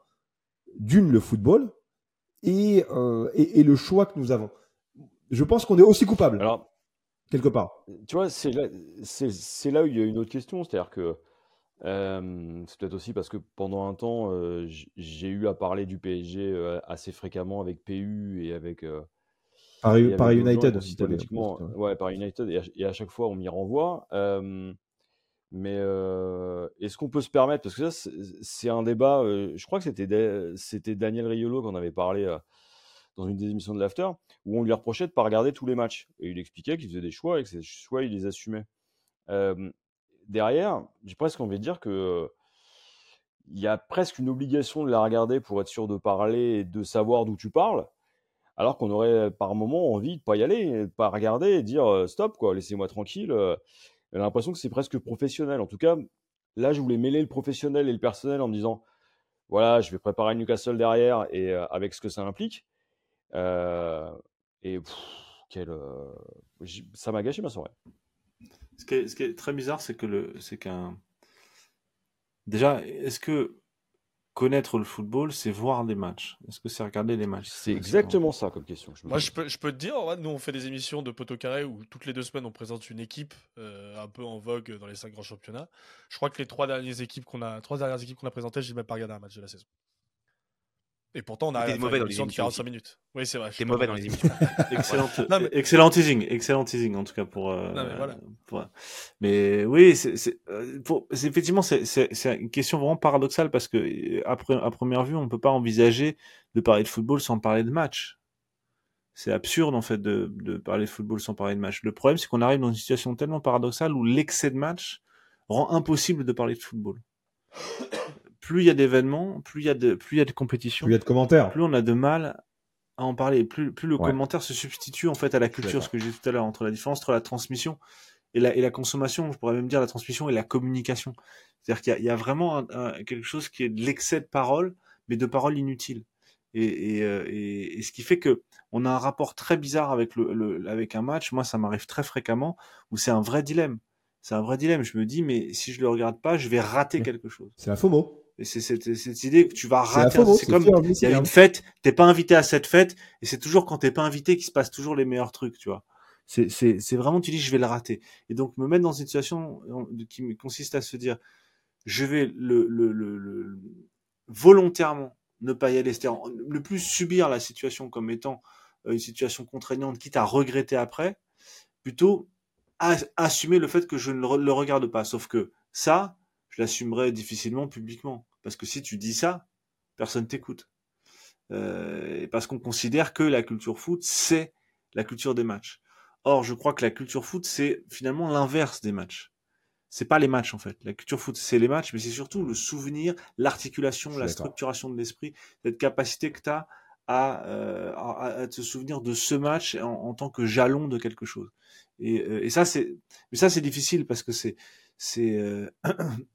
d'une le football euh, et, et, le choix que nous avons. Je pense qu'on est aussi coupable. Alors, quelque part. Tu vois, c'est là, c'est, là où il y a une autre question. C'est-à-dire que euh, c'est peut-être aussi parce que pendant un temps, euh, j'ai eu à parler du PSG assez fréquemment avec PU et avec. Paris, United. Systématiquement, ouais, Paris United. Et à, chaque fois, on m'y renvoie. Mais est-ce qu'on peut se permettre Parce que ça, c'est un débat. je crois que c'était, Daniel Riolo qu'on avait parlé dans une des émissions de l'After, où on lui reprochait de ne pas regarder tous les matchs. Et il expliquait qu'il faisait des choix et que ces choix, il les assumait. derrière, j'ai presque envie de dire que il y a presque une obligation de la regarder pour être sûr de parler et de savoir d'où tu parles, alors qu'on aurait par moment envie de pas y aller, de pas regarder et dire stop quoi, laissez-moi tranquille. J'ai l'impression que c'est presque professionnel. En tout cas, là, je voulais mêler le professionnel et le personnel en me disant, voilà, je vais préparer Newcastle derrière et euh, avec ce que ça implique. Euh, et euh, ça m'a gâché ma soirée. Ce qui est, très bizarre, c'est que le, c'est qu'un. Déjà, est-ce que connaître le football, c'est voir des matchs. Est-ce que c'est regarder les matchs? C'est exactement ça comme question. Moi, je peux, je peux te dire, nous, on fait des émissions de poteau carré où toutes les deux semaines, on présente une équipe euh, un peu en vogue dans les cinq grands championnats. Je crois que les trois dernières équipes qu'on a, trois dernières équipes qu'on a présentées, j'ai même pas regardé un match de la saison. Et pourtant, on a été mauvais dans les émissions 45 minutes. Oui, c'est vrai. T'es mauvais dans les émissions. excellent, excellent teasing, excellent teasing en tout cas pour. Euh, non, mais, voilà. pour... mais oui, c'est euh, effectivement c'est une question vraiment paradoxale parce que euh, après à première vue, on peut pas envisager de parler de football sans parler de match. C'est absurde en fait de, de parler de football sans parler de match. Le problème, c'est qu'on arrive dans une situation tellement paradoxale où l'excès de match rend impossible de parler de football plus il y a d'événements, plus il y a de, plus il y a de compétitions, plus il y a de commentaires, plus on a de mal à en parler, plus, plus le commentaire se substitue en fait à la culture, ce que j'ai dit tout à l'heure, entre la différence entre la transmission et la, et la consommation, je pourrais même dire la transmission et la communication. C'est-à-dire qu'il y, y, a vraiment quelque chose qui est de l'excès de parole, mais de paroles inutiles. Et, et, euh, et, et, ce qui fait que on a un rapport très bizarre avec le, le avec un match. Moi, ça m'arrive très fréquemment où c'est un vrai dilemme. C'est un vrai dilemme. Je me dis, mais si je le regarde pas, je vais rater quelque chose. C'est un faux mot. Et c'est cette, cette, idée que tu vas rater. C'est comme il y a une fête, t'es pas invité à cette fête, et c'est toujours quand t'es pas invité qu'il se passe toujours les meilleurs trucs, tu vois. C'est, vraiment, tu dis, je vais le rater. Et donc, me mettre dans une situation qui consiste à se dire, je vais le, le, le, le volontairement ne pas y aller, c'est-à-dire ne plus subir la situation comme étant euh, une situation contraignante, quitte à regretter après, plutôt assumer le fait que je ne le regarde pas. Sauf que ça, je l'assumerai difficilement publiquement. Parce que si tu dis ça, personne t'écoute. Euh, parce qu'on considère que la culture foot, c'est la culture des matchs. Or, je crois que la culture foot, c'est finalement l'inverse des matchs. C'est pas les matchs en fait. La culture foot, c'est les matchs, mais c'est surtout le souvenir, l'articulation, la structuration de l'esprit, cette capacité que tu as euh, à, à, te souvenir de ce match en, tant que jalon de quelque chose. Et, euh, et ça, c'est, mais ça, c'est difficile parce que c'est, c'est, euh,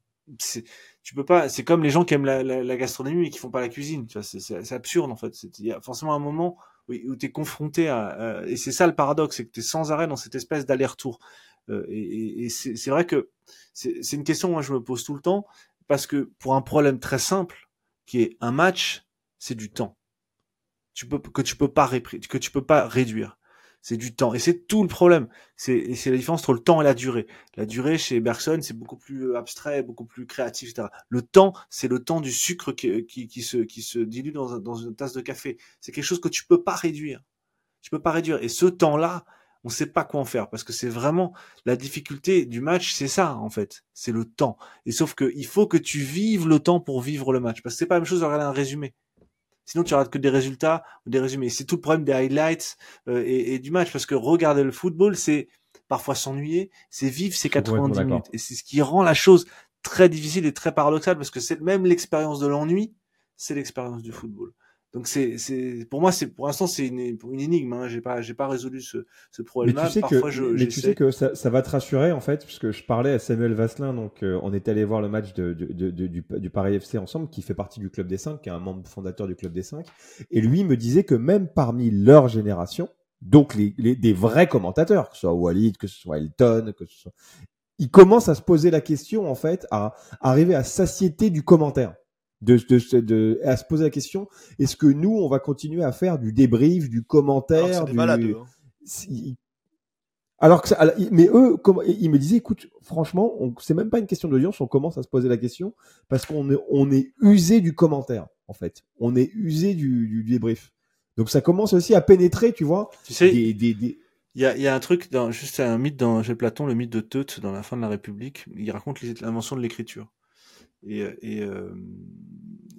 tu peux pas c'est comme les gens qui aiment la, gastronomie mais qui font pas la cuisine tu vois c'est absurde en fait. Il y a forcément un moment où, où tu es confronté à, et c'est ça le paradoxe c'est que tu es sans arrêt dans cette espèce d'aller-retour. Euh, et, et c'est vrai que c'est une question que moi je me pose tout le temps parce que pour un problème très simple qui est un match c'est du temps. Tu peux que tu peux pas que tu peux pas réduire c'est du temps. Et c'est tout le problème. C'est la différence entre le temps et la durée. La durée chez Bergson, c'est beaucoup plus euh, abstrait, beaucoup plus créatif, etc. Le temps, c'est le temps du sucre qui, qui, qui, se, qui se dilue dans, dans une tasse de café. C'est quelque chose que tu peux pas réduire. Tu peux pas réduire. Et ce temps-là, on sait pas quoi en faire parce que c'est vraiment la difficulté du match, c'est ça en fait, c'est le temps. Et sauf que il faut que tu vives le temps pour vivre le match parce que c'est pas la même chose de regarder un résumé. Sinon, tu rates que des résultats ou des résumés. C'est tout le problème des highlights euh, et, du match, parce que regarder le football, c'est parfois s'ennuyer, c'est vivre ces 90 minutes. Et c'est ce qui rend la chose très difficile et très paradoxal parce que c'est même l'expérience de l'ennui, c'est l'expérience du football. Donc c'est, c'est, pour moi, c'est pour l'instant c'est une, une énigme. Hein. J'ai pas, j'ai pas résolu ce, ce problème-là. Mais tu sais que, je, mais tu sais que ça, ça, va te rassurer en fait, puisque je parlais à Samuel Vasselin, donc euh, on est allé voir le match de, de, de, du, du, Paris FC ensemble, qui fait partie du club des cinq, qui est un membre fondateur du club des cinq, et lui me disait que même parmi leur génération, donc les, les, des vrais commentateurs, que ce soit Walid, que ce soit Elton, que ce soit, ils commencent à se poser la question en fait, à arriver à satiété du commentaire de, de, de, à se poser la question est-ce que nous on va continuer à faire du débrief, du commentaire, du... Malades, hein. Alors que mais eux, comme, ils me disaient, écoute, franchement, c'est même pas une question d'audience, on commence à se poser la question parce qu'on est, on est usé du commentaire, en fait. On est usé du, du, débrief. Donc ça commence aussi à pénétrer, tu vois. Tu sais, des, des, des... Il y a, y a, un truc, dans, juste un mythe dans chez Platon, le mythe de Teut dans la fin de la République. Il raconte l'invention de l'écriture. Et, et, euh,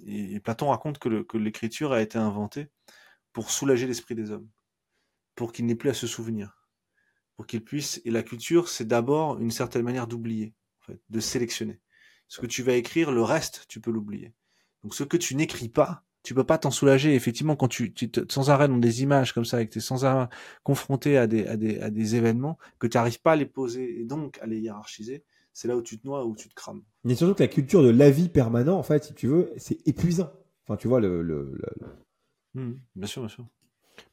et, Platon raconte que l'écriture a été inventée pour soulager l'esprit des hommes, pour qu'ils n'aient plus à se souvenir, pour qu'ils puissent. Et la culture, c'est d'abord une certaine manière d'oublier, en fait, de sélectionner. Ce que tu vas écrire, le reste, tu peux l'oublier. Donc ce que tu n'écris pas, tu peux pas t'en soulager. Effectivement, quand tu, tu sans arrêt dans des images comme ça, et que tu es sans arrêt confronté à des, à des, à des événements, que tu n'arrives pas à les poser et donc à les hiérarchiser, c'est là où tu te noies, où tu te crames. Mais surtout que la culture de la vie permanent, en fait, si tu veux, c'est épuisant. Enfin, tu vois, le. le, mmh, bien sûr, bien sûr.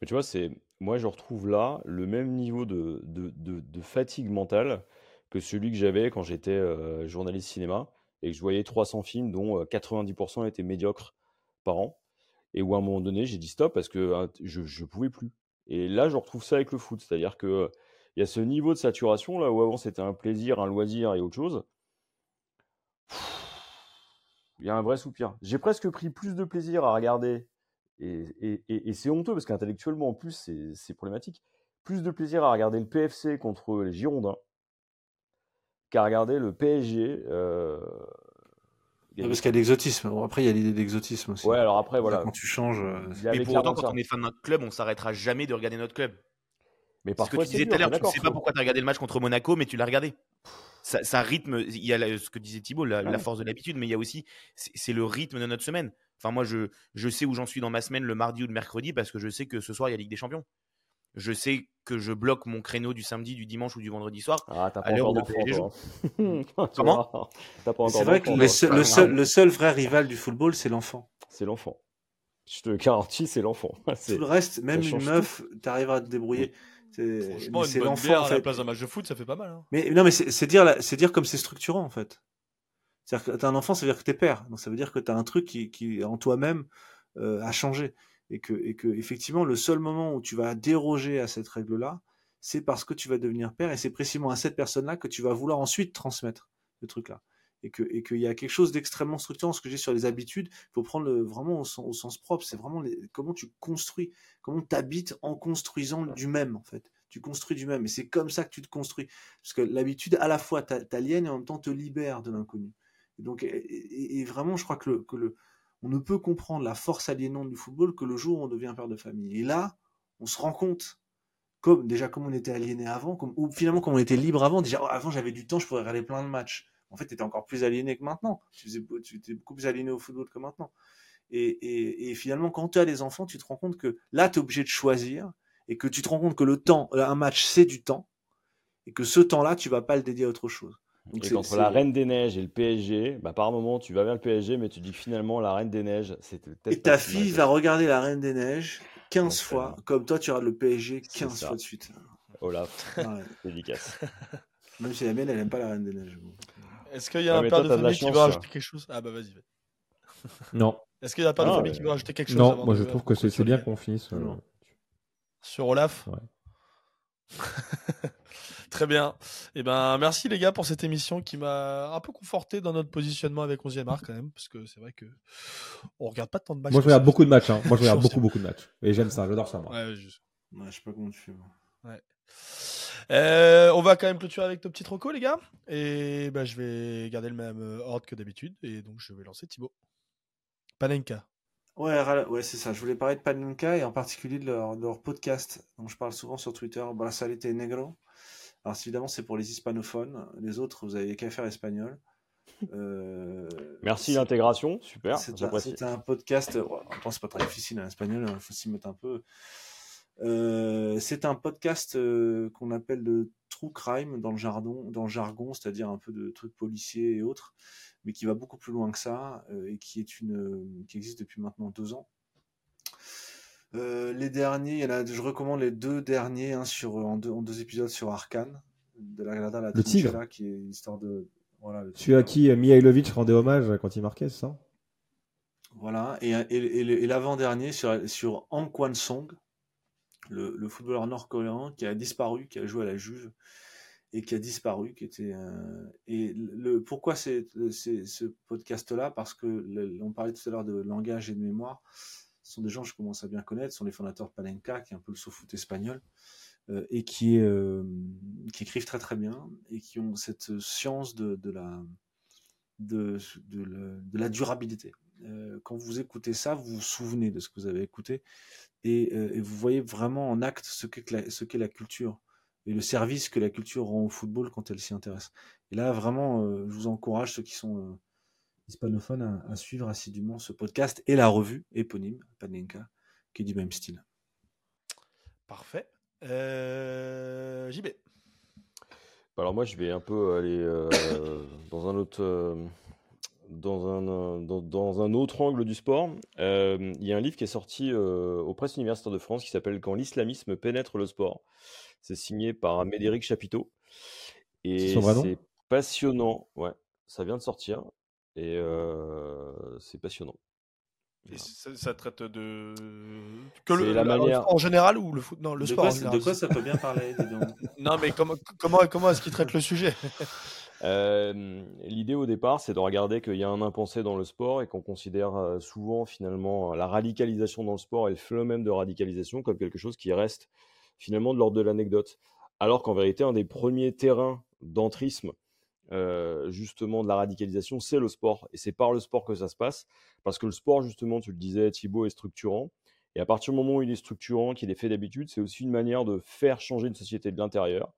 Mais tu vois, c'est moi, je retrouve là le même niveau de, de, de, fatigue mentale que celui que j'avais quand j'étais euh, journaliste cinéma et que je voyais 300 films dont 90% euh, étaient médiocres par an. Et où à un moment donné, j'ai dit stop parce que hein, je ne pouvais plus. Et là, je retrouve ça avec le foot. C'est-à-dire que il y a ce niveau de saturation là où avant c'était un plaisir, un loisir et autre chose. Il y a un vrai soupir. J'ai presque pris plus de plaisir à regarder, et, et, c'est honteux parce qu'intellectuellement en plus c'est problématique, plus de plaisir à regarder le PFC contre les Girondins qu'à regarder le PSG. Euh, parce qu'il y a l'exotisme. après, il y a l'idée d'exotisme aussi. Ouais, alors après, voilà. Quand tu changes. Euh, Mais pour autant, quand on est fan d'un club, on s'arrêtera jamais de regarder notre club. Mais parfois, ce que tu disais tout à l'heure, tu ne sais pas pourquoi tu as regardé le match contre Monaco, mais tu l'as regardé. Ça, rythme, il y a ce que disait Thibault, la, force de l'habitude, mais il y a aussi, c'est le rythme de notre semaine. Enfin, moi, je, je sais où j'en suis dans ma semaine le mardi ou le mercredi parce que je sais que ce soir, il y a Ligue des Champions. Je sais que je bloque mon créneau du samedi, du dimanche ou du vendredi soir. Ah, t'as pas encore d'enfant, Comment? C'est vrai que le seul, le, seul, le seul vrai rival du football, c'est l'enfant. C'est l'enfant. Je te garantis, c'est l'enfant. Tout le reste, même une meuf, tu arrives à te débrouiller. Franchement, une bonne bière à la place d'un match de foot, ça fait pas mal. Hein. Mais non, mais c'est dire, c'est dire comme c'est structurant en fait. C'est-à-dire que t'as un enfant, ça veut dire que t'es père. Donc ça veut dire que t'as un truc qui, qui en toi-même euh, a changé et que, et que effectivement le seul moment où tu vas déroger à cette règle-là, c'est parce que tu vas devenir père et c'est précisément à cette personne-là que tu vas vouloir ensuite transmettre ce truc-là et que et qu'il y a quelque chose d'extrêmement structurant. Ce que j'ai sur les habitudes, il faut prendre le, vraiment au, sens propre. C'est vraiment comment tu construis, comment tu habites en construisant du même en fait. Tu construis du même et c'est comme ça que tu te construis parce que l'habitude à la fois t'aliène et en même temps te libère de l'inconnu. Et donc et, vraiment, je crois que le, que le on ne peut comprendre la force aliénante du football que le jour où on devient père de famille. Et là, on se rend compte comme déjà comme on était aliéné avant, comme, ou finalement comme on était libre avant. Déjà avant j'avais du temps, je pourrais regarder plein de matchs en fait, tu étais encore plus aliéné que maintenant. Tu, étais beaucoup plus aliéné au football que maintenant. Et, finalement, quand tu as les enfants, tu te rends compte que là, tu es obligé de choisir et que tu te rends compte que le temps, un match, c'est du temps et que ce temps-là, tu vas pas le dédier à autre chose. Donc et entre la Reine des Neiges et le PSG, bah par moment, tu vas vers le PSG, mais tu dis que finalement, la Reine des Neiges, c'était peut-être. Et ta fille va regarder la Reine des Neiges 15 fois, comme toi, tu regardes le PSG 15 fois de suite. Olaf, ouais. dédicace. Même si la mienne, elle n'aime pas la Reine des Neiges. Est-ce qu'il y a un père de famille qui veut rajouter quelque chose? Ah bah vas-y. Non. Est-ce qu'il y a un père de famille qui veut rajouter quelque chose Non, moi je trouve que c'est bien qu'on finisse. Euh, Sur Olaf? Ouais. Très bien. Et eh ben, merci les gars pour cette émission qui m'a un peu conforté dans notre positionnement avec 11e art quand même, parce que c'est vrai que on regarde pas tant de matchs. Moi je regarde beaucoup de matchs. Hein. Moi je regarde beaucoup beaucoup de matchs. Et j'aime ça, j'adore ça moi. Ouais, je... je sais pas comment tu fais. Moi. Ouais. Euh, on va quand même clôturer avec nos petits trocos, les gars. Et bah, je vais garder le même euh, ordre que d'habitude. Et donc, je vais lancer Thibaut. Panenka. Ouais, ouais c'est ça. Je voulais parler de Panenka et en particulier de leur, podcast dont je parle souvent sur Twitter, Brasalete Negro. Alors, évidemment, c'est pour les hispanophones. Les autres, vous avez qu'à faire espagnol. Merci l'intégration, super. C'est un, podcast. En temps, c'est pas très difficile en espagnol, il faut s'y mettre un peu. C'est un podcast qu'on appelle le true crime dans le jargon, dans le jargon, c'est-à-dire un peu de trucs policiers et autres, mais qui va beaucoup plus loin que ça et qui est une qui existe depuis maintenant deux ans. les derniers, il y a, je recommande les deux derniers hein, sur en deux, en deux, épisodes sur Arkane de la Grada la le tigre. qui est une histoire de voilà, Celui à qui Mihailovic rendait hommage quand il marquait, c'est ça? Voilà, et, et, l'avant-dernier sur, sur Kwan Song, le, le footballeur nord-coréen qui a disparu, qui a joué à la Juve et qui a disparu, qui était euh, et le pourquoi c'est ce podcast-là? Parce que on parlait tout à l'heure de langage et de mémoire. Ce sont des gens que je commence à bien connaître, ce sont les fondateurs de Panenka, qui est un peu le soft espagnol. Euh, et qui, euh, qui écrivent très très bien et qui ont cette science de, la, de, la durabilité. Quand vous écoutez ça, vous vous souvenez de ce que vous avez écouté et, et vous voyez vraiment en acte ce qu'est la, culture et le service que la culture rend au football quand elle s'y intéresse. Et là, vraiment, je vous encourage, ceux qui sont hispanophones, à, à, suivre assidûment ce podcast et la revue éponyme, Panenka, qui est du même style. Parfait. Euh, JB. Bah, alors moi, je vais un peu aller euh, dans un autre. Euh, dans un, dans, un autre angle du sport, il y a un livre qui est sorti aux presses universitaires de France qui s'appelle Quand l'islamisme pénètre le sport. C'est signé par Médéric Chapiteau. Et c'est passionnant. Ouais, ça vient de sortir et c'est passionnant ça, traite de que le, la manière... en général ou le foot? Non, le sport. de quoi ça peut bien parler Non, mais comment comment comment est-ce qu'il traite le sujet? L'idée au départ, c'est de regarder qu'il y a un impensé dans le sport et qu'on considère euh, souvent finalement la radicalisation dans le sport et le phénomène de radicalisation comme quelque chose qui reste finalement de l'ordre de l'anecdote, alors qu'en vérité, un des premiers terrains d'entrisme euh, justement de la radicalisation, c'est le sport. Et c'est par le sport que ça se passe. Parce que le sport, justement, tu le disais, Thibaut, est structurant. Et à partir du moment où il est structurant, qu'il est fait d'habitude, c'est aussi une manière de faire changer une société de l'intérieur.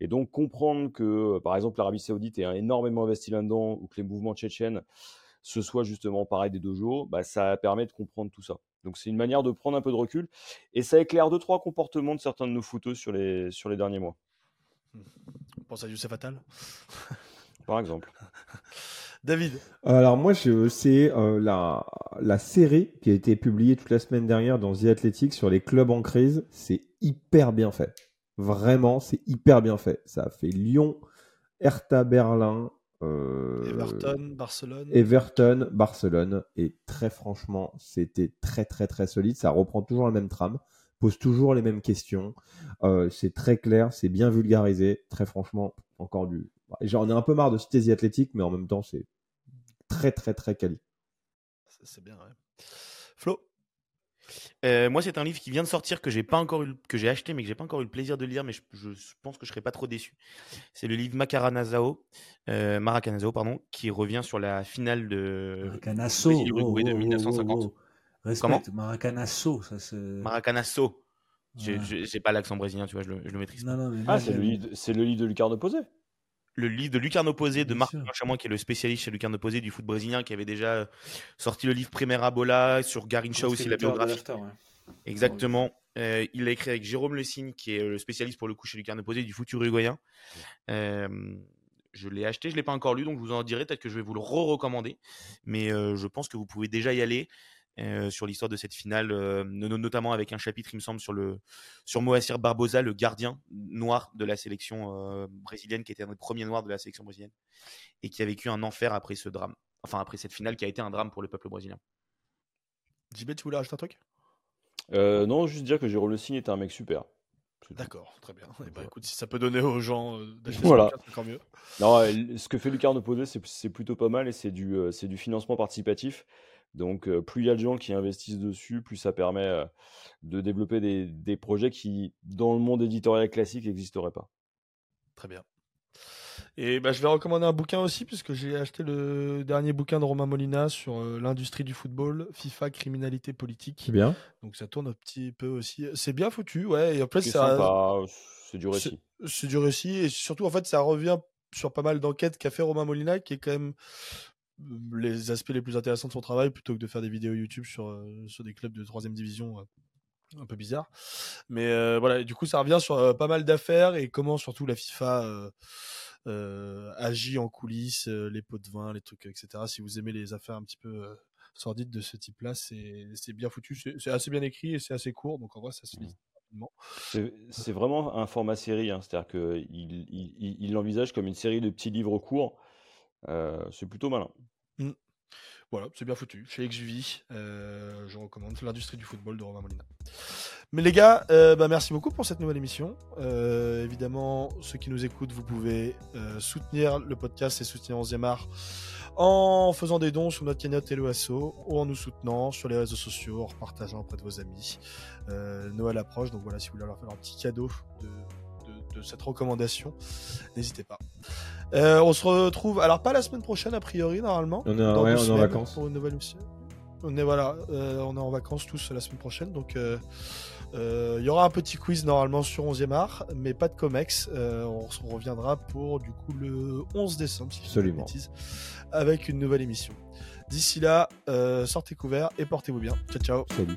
Et donc comprendre que, par exemple, l'Arabie Saoudite est énormément investi là-dedans, ou que les mouvements tchétchènes, ce soit justement pareil des dojos, bah, ça permet de comprendre tout ça. Donc c'est une manière de prendre un peu de recul. Et ça éclaire deux, trois comportements de certains de nos footeux sur les, sur les derniers mois. On pense à Youssef Fatal Par exemple. David Alors moi, c'est euh, la, la série qui a été publiée toute la semaine dernière dans The Athletic sur les clubs en crise. C'est hyper bien fait. Vraiment, c'est hyper bien fait. Ça a fait Lyon, Hertha Berlin, euh, Everton, Barcelone. Everton, Barcelone. Et très franchement, c'était très très très solide. Ça reprend toujours la même trame pose toujours les mêmes questions. Euh, c'est très clair, c'est bien vulgarisé. Très franchement, encore du. J'en ai un peu marre de The Athletic, mais en même temps, c'est très, très, très quali. C'est bien, ouais. Flo? Euh, moi, c'est un livre qui vient de sortir que j'ai pas encore eu, que j'ai acheté, mais que j'ai pas encore eu le plaisir de lire, mais je, pense que je serai pas trop déçu. C'est le livre Macaranazao, euh, Maracanazao, pardon, qui revient sur la finale de Maracanazo oh, de 1950. Comment? Maracanazo, ça se. Maracanazo. J'ai pas l'accent brésilien, tu vois, je le, je le maîtrise. ah, c'est le, le, livre de Lucarno Posé Le livre de Lucarno Posé de Marc Chamois, qui est le spécialiste chez Lucarno Posé du foot brésilien, qui avait déjà sorti le livre Primera Bola sur Garincha aussi, la biographie. Exactement. Euh, il l'a écrit avec Jérôme Le Signe, qui est le spécialiste pour le coup chez Lucarno Posé du foot uruguayen. Euh, je l'ai acheté, je ne l'ai pas encore lu, donc je vous en dirai. Peut-être que je vais vous le re-recommander. Mais euh, je pense que vous pouvez déjà y aller. Euh, sur l'histoire de cette finale, euh, notamment avec un chapitre, il me semble, sur, le, sur Moacir Barbosa, le gardien noir de la sélection euh, brésilienne, qui était un des premiers noirs de la sélection brésilienne, et qui a vécu un enfer après ce drame, enfin après cette finale qui a été un drame pour le peuple brésilien. JB, tu voulais rajouter un truc? Non, juste dire que Jérôme Le Signe était un mec super. D'accord, très bien. Eh ben, écoute, si ça peut donner aux gens d'acheter voilà. c'est encore mieux. Non, ce que fait Lucarno Posé, c'est plutôt pas mal et c'est du, du financement participatif. Donc, plus il y a de gens qui investissent dessus, plus ça permet de développer des, projets qui, dans le monde éditorial classique, n'existeraient pas. Très bien. Et bah, je vais recommander un bouquin aussi, puisque j'ai acheté le dernier bouquin de Romain Molina sur l'industrie du football, FIFA, criminalité politique. C'est bien. Donc ça tourne un petit peu aussi. C'est bien foutu, ouais. Et en fait, c'est du récit. C'est du récit, et surtout, en fait, ça revient sur pas mal d'enquêtes qu'a fait Romain Molina, qui est quand même les aspects les plus intéressants de son travail plutôt que de faire des vidéos YouTube sur, sur des clubs de troisième division un peu bizarre. Mais euh, voilà, du coup, ça revient sur euh, pas mal d'affaires et comment surtout la FIFA euh, agit en coulisses, les pots de vin, les trucs, etc. Si vous aimez les affaires un petit peu sordides de ce type-là, c'est bien foutu. C'est assez bien écrit et c'est assez court, donc en vrai, ça se lit. C'est vraiment un format série, hein. c'est-à-dire qu'il il, il, l'envisage comme une série de petits livres courts. C'est plutôt malin. Mmh. Voilà, c'est bien foutu. Chez XUV, euh, je recommande l'industrie du football de Romain Molina. Mais les gars, euh, bah, merci beaucoup pour cette nouvelle émission. Euh, évidemment, ceux qui nous écoutent, vous pouvez soutenir le podcast et soutenir 11e art en faisant des dons sur notre cagnotte Helloasso ou en nous soutenant sur les réseaux sociaux, en partageant auprès de vos amis. Noël approche, donc voilà, si vous voulez leur faire un petit cadeau de de cette recommandation, n'hésitez pas. Euh, on se retrouve, alors pas la semaine prochaine a priori normalement. On est, en vacances. Pour une nouvelle On est voilà, euh, on est en vacances tous la semaine prochaine, donc euh, il y aura un petit quiz normalement sur 11e art, mais pas de comex. on, reviendra pour du coup le 11 décembre, si Absolument. Bêtise, avec une nouvelle émission. D'ici là, sortez couverts et portez-vous bien. Ciao ciao. Salut.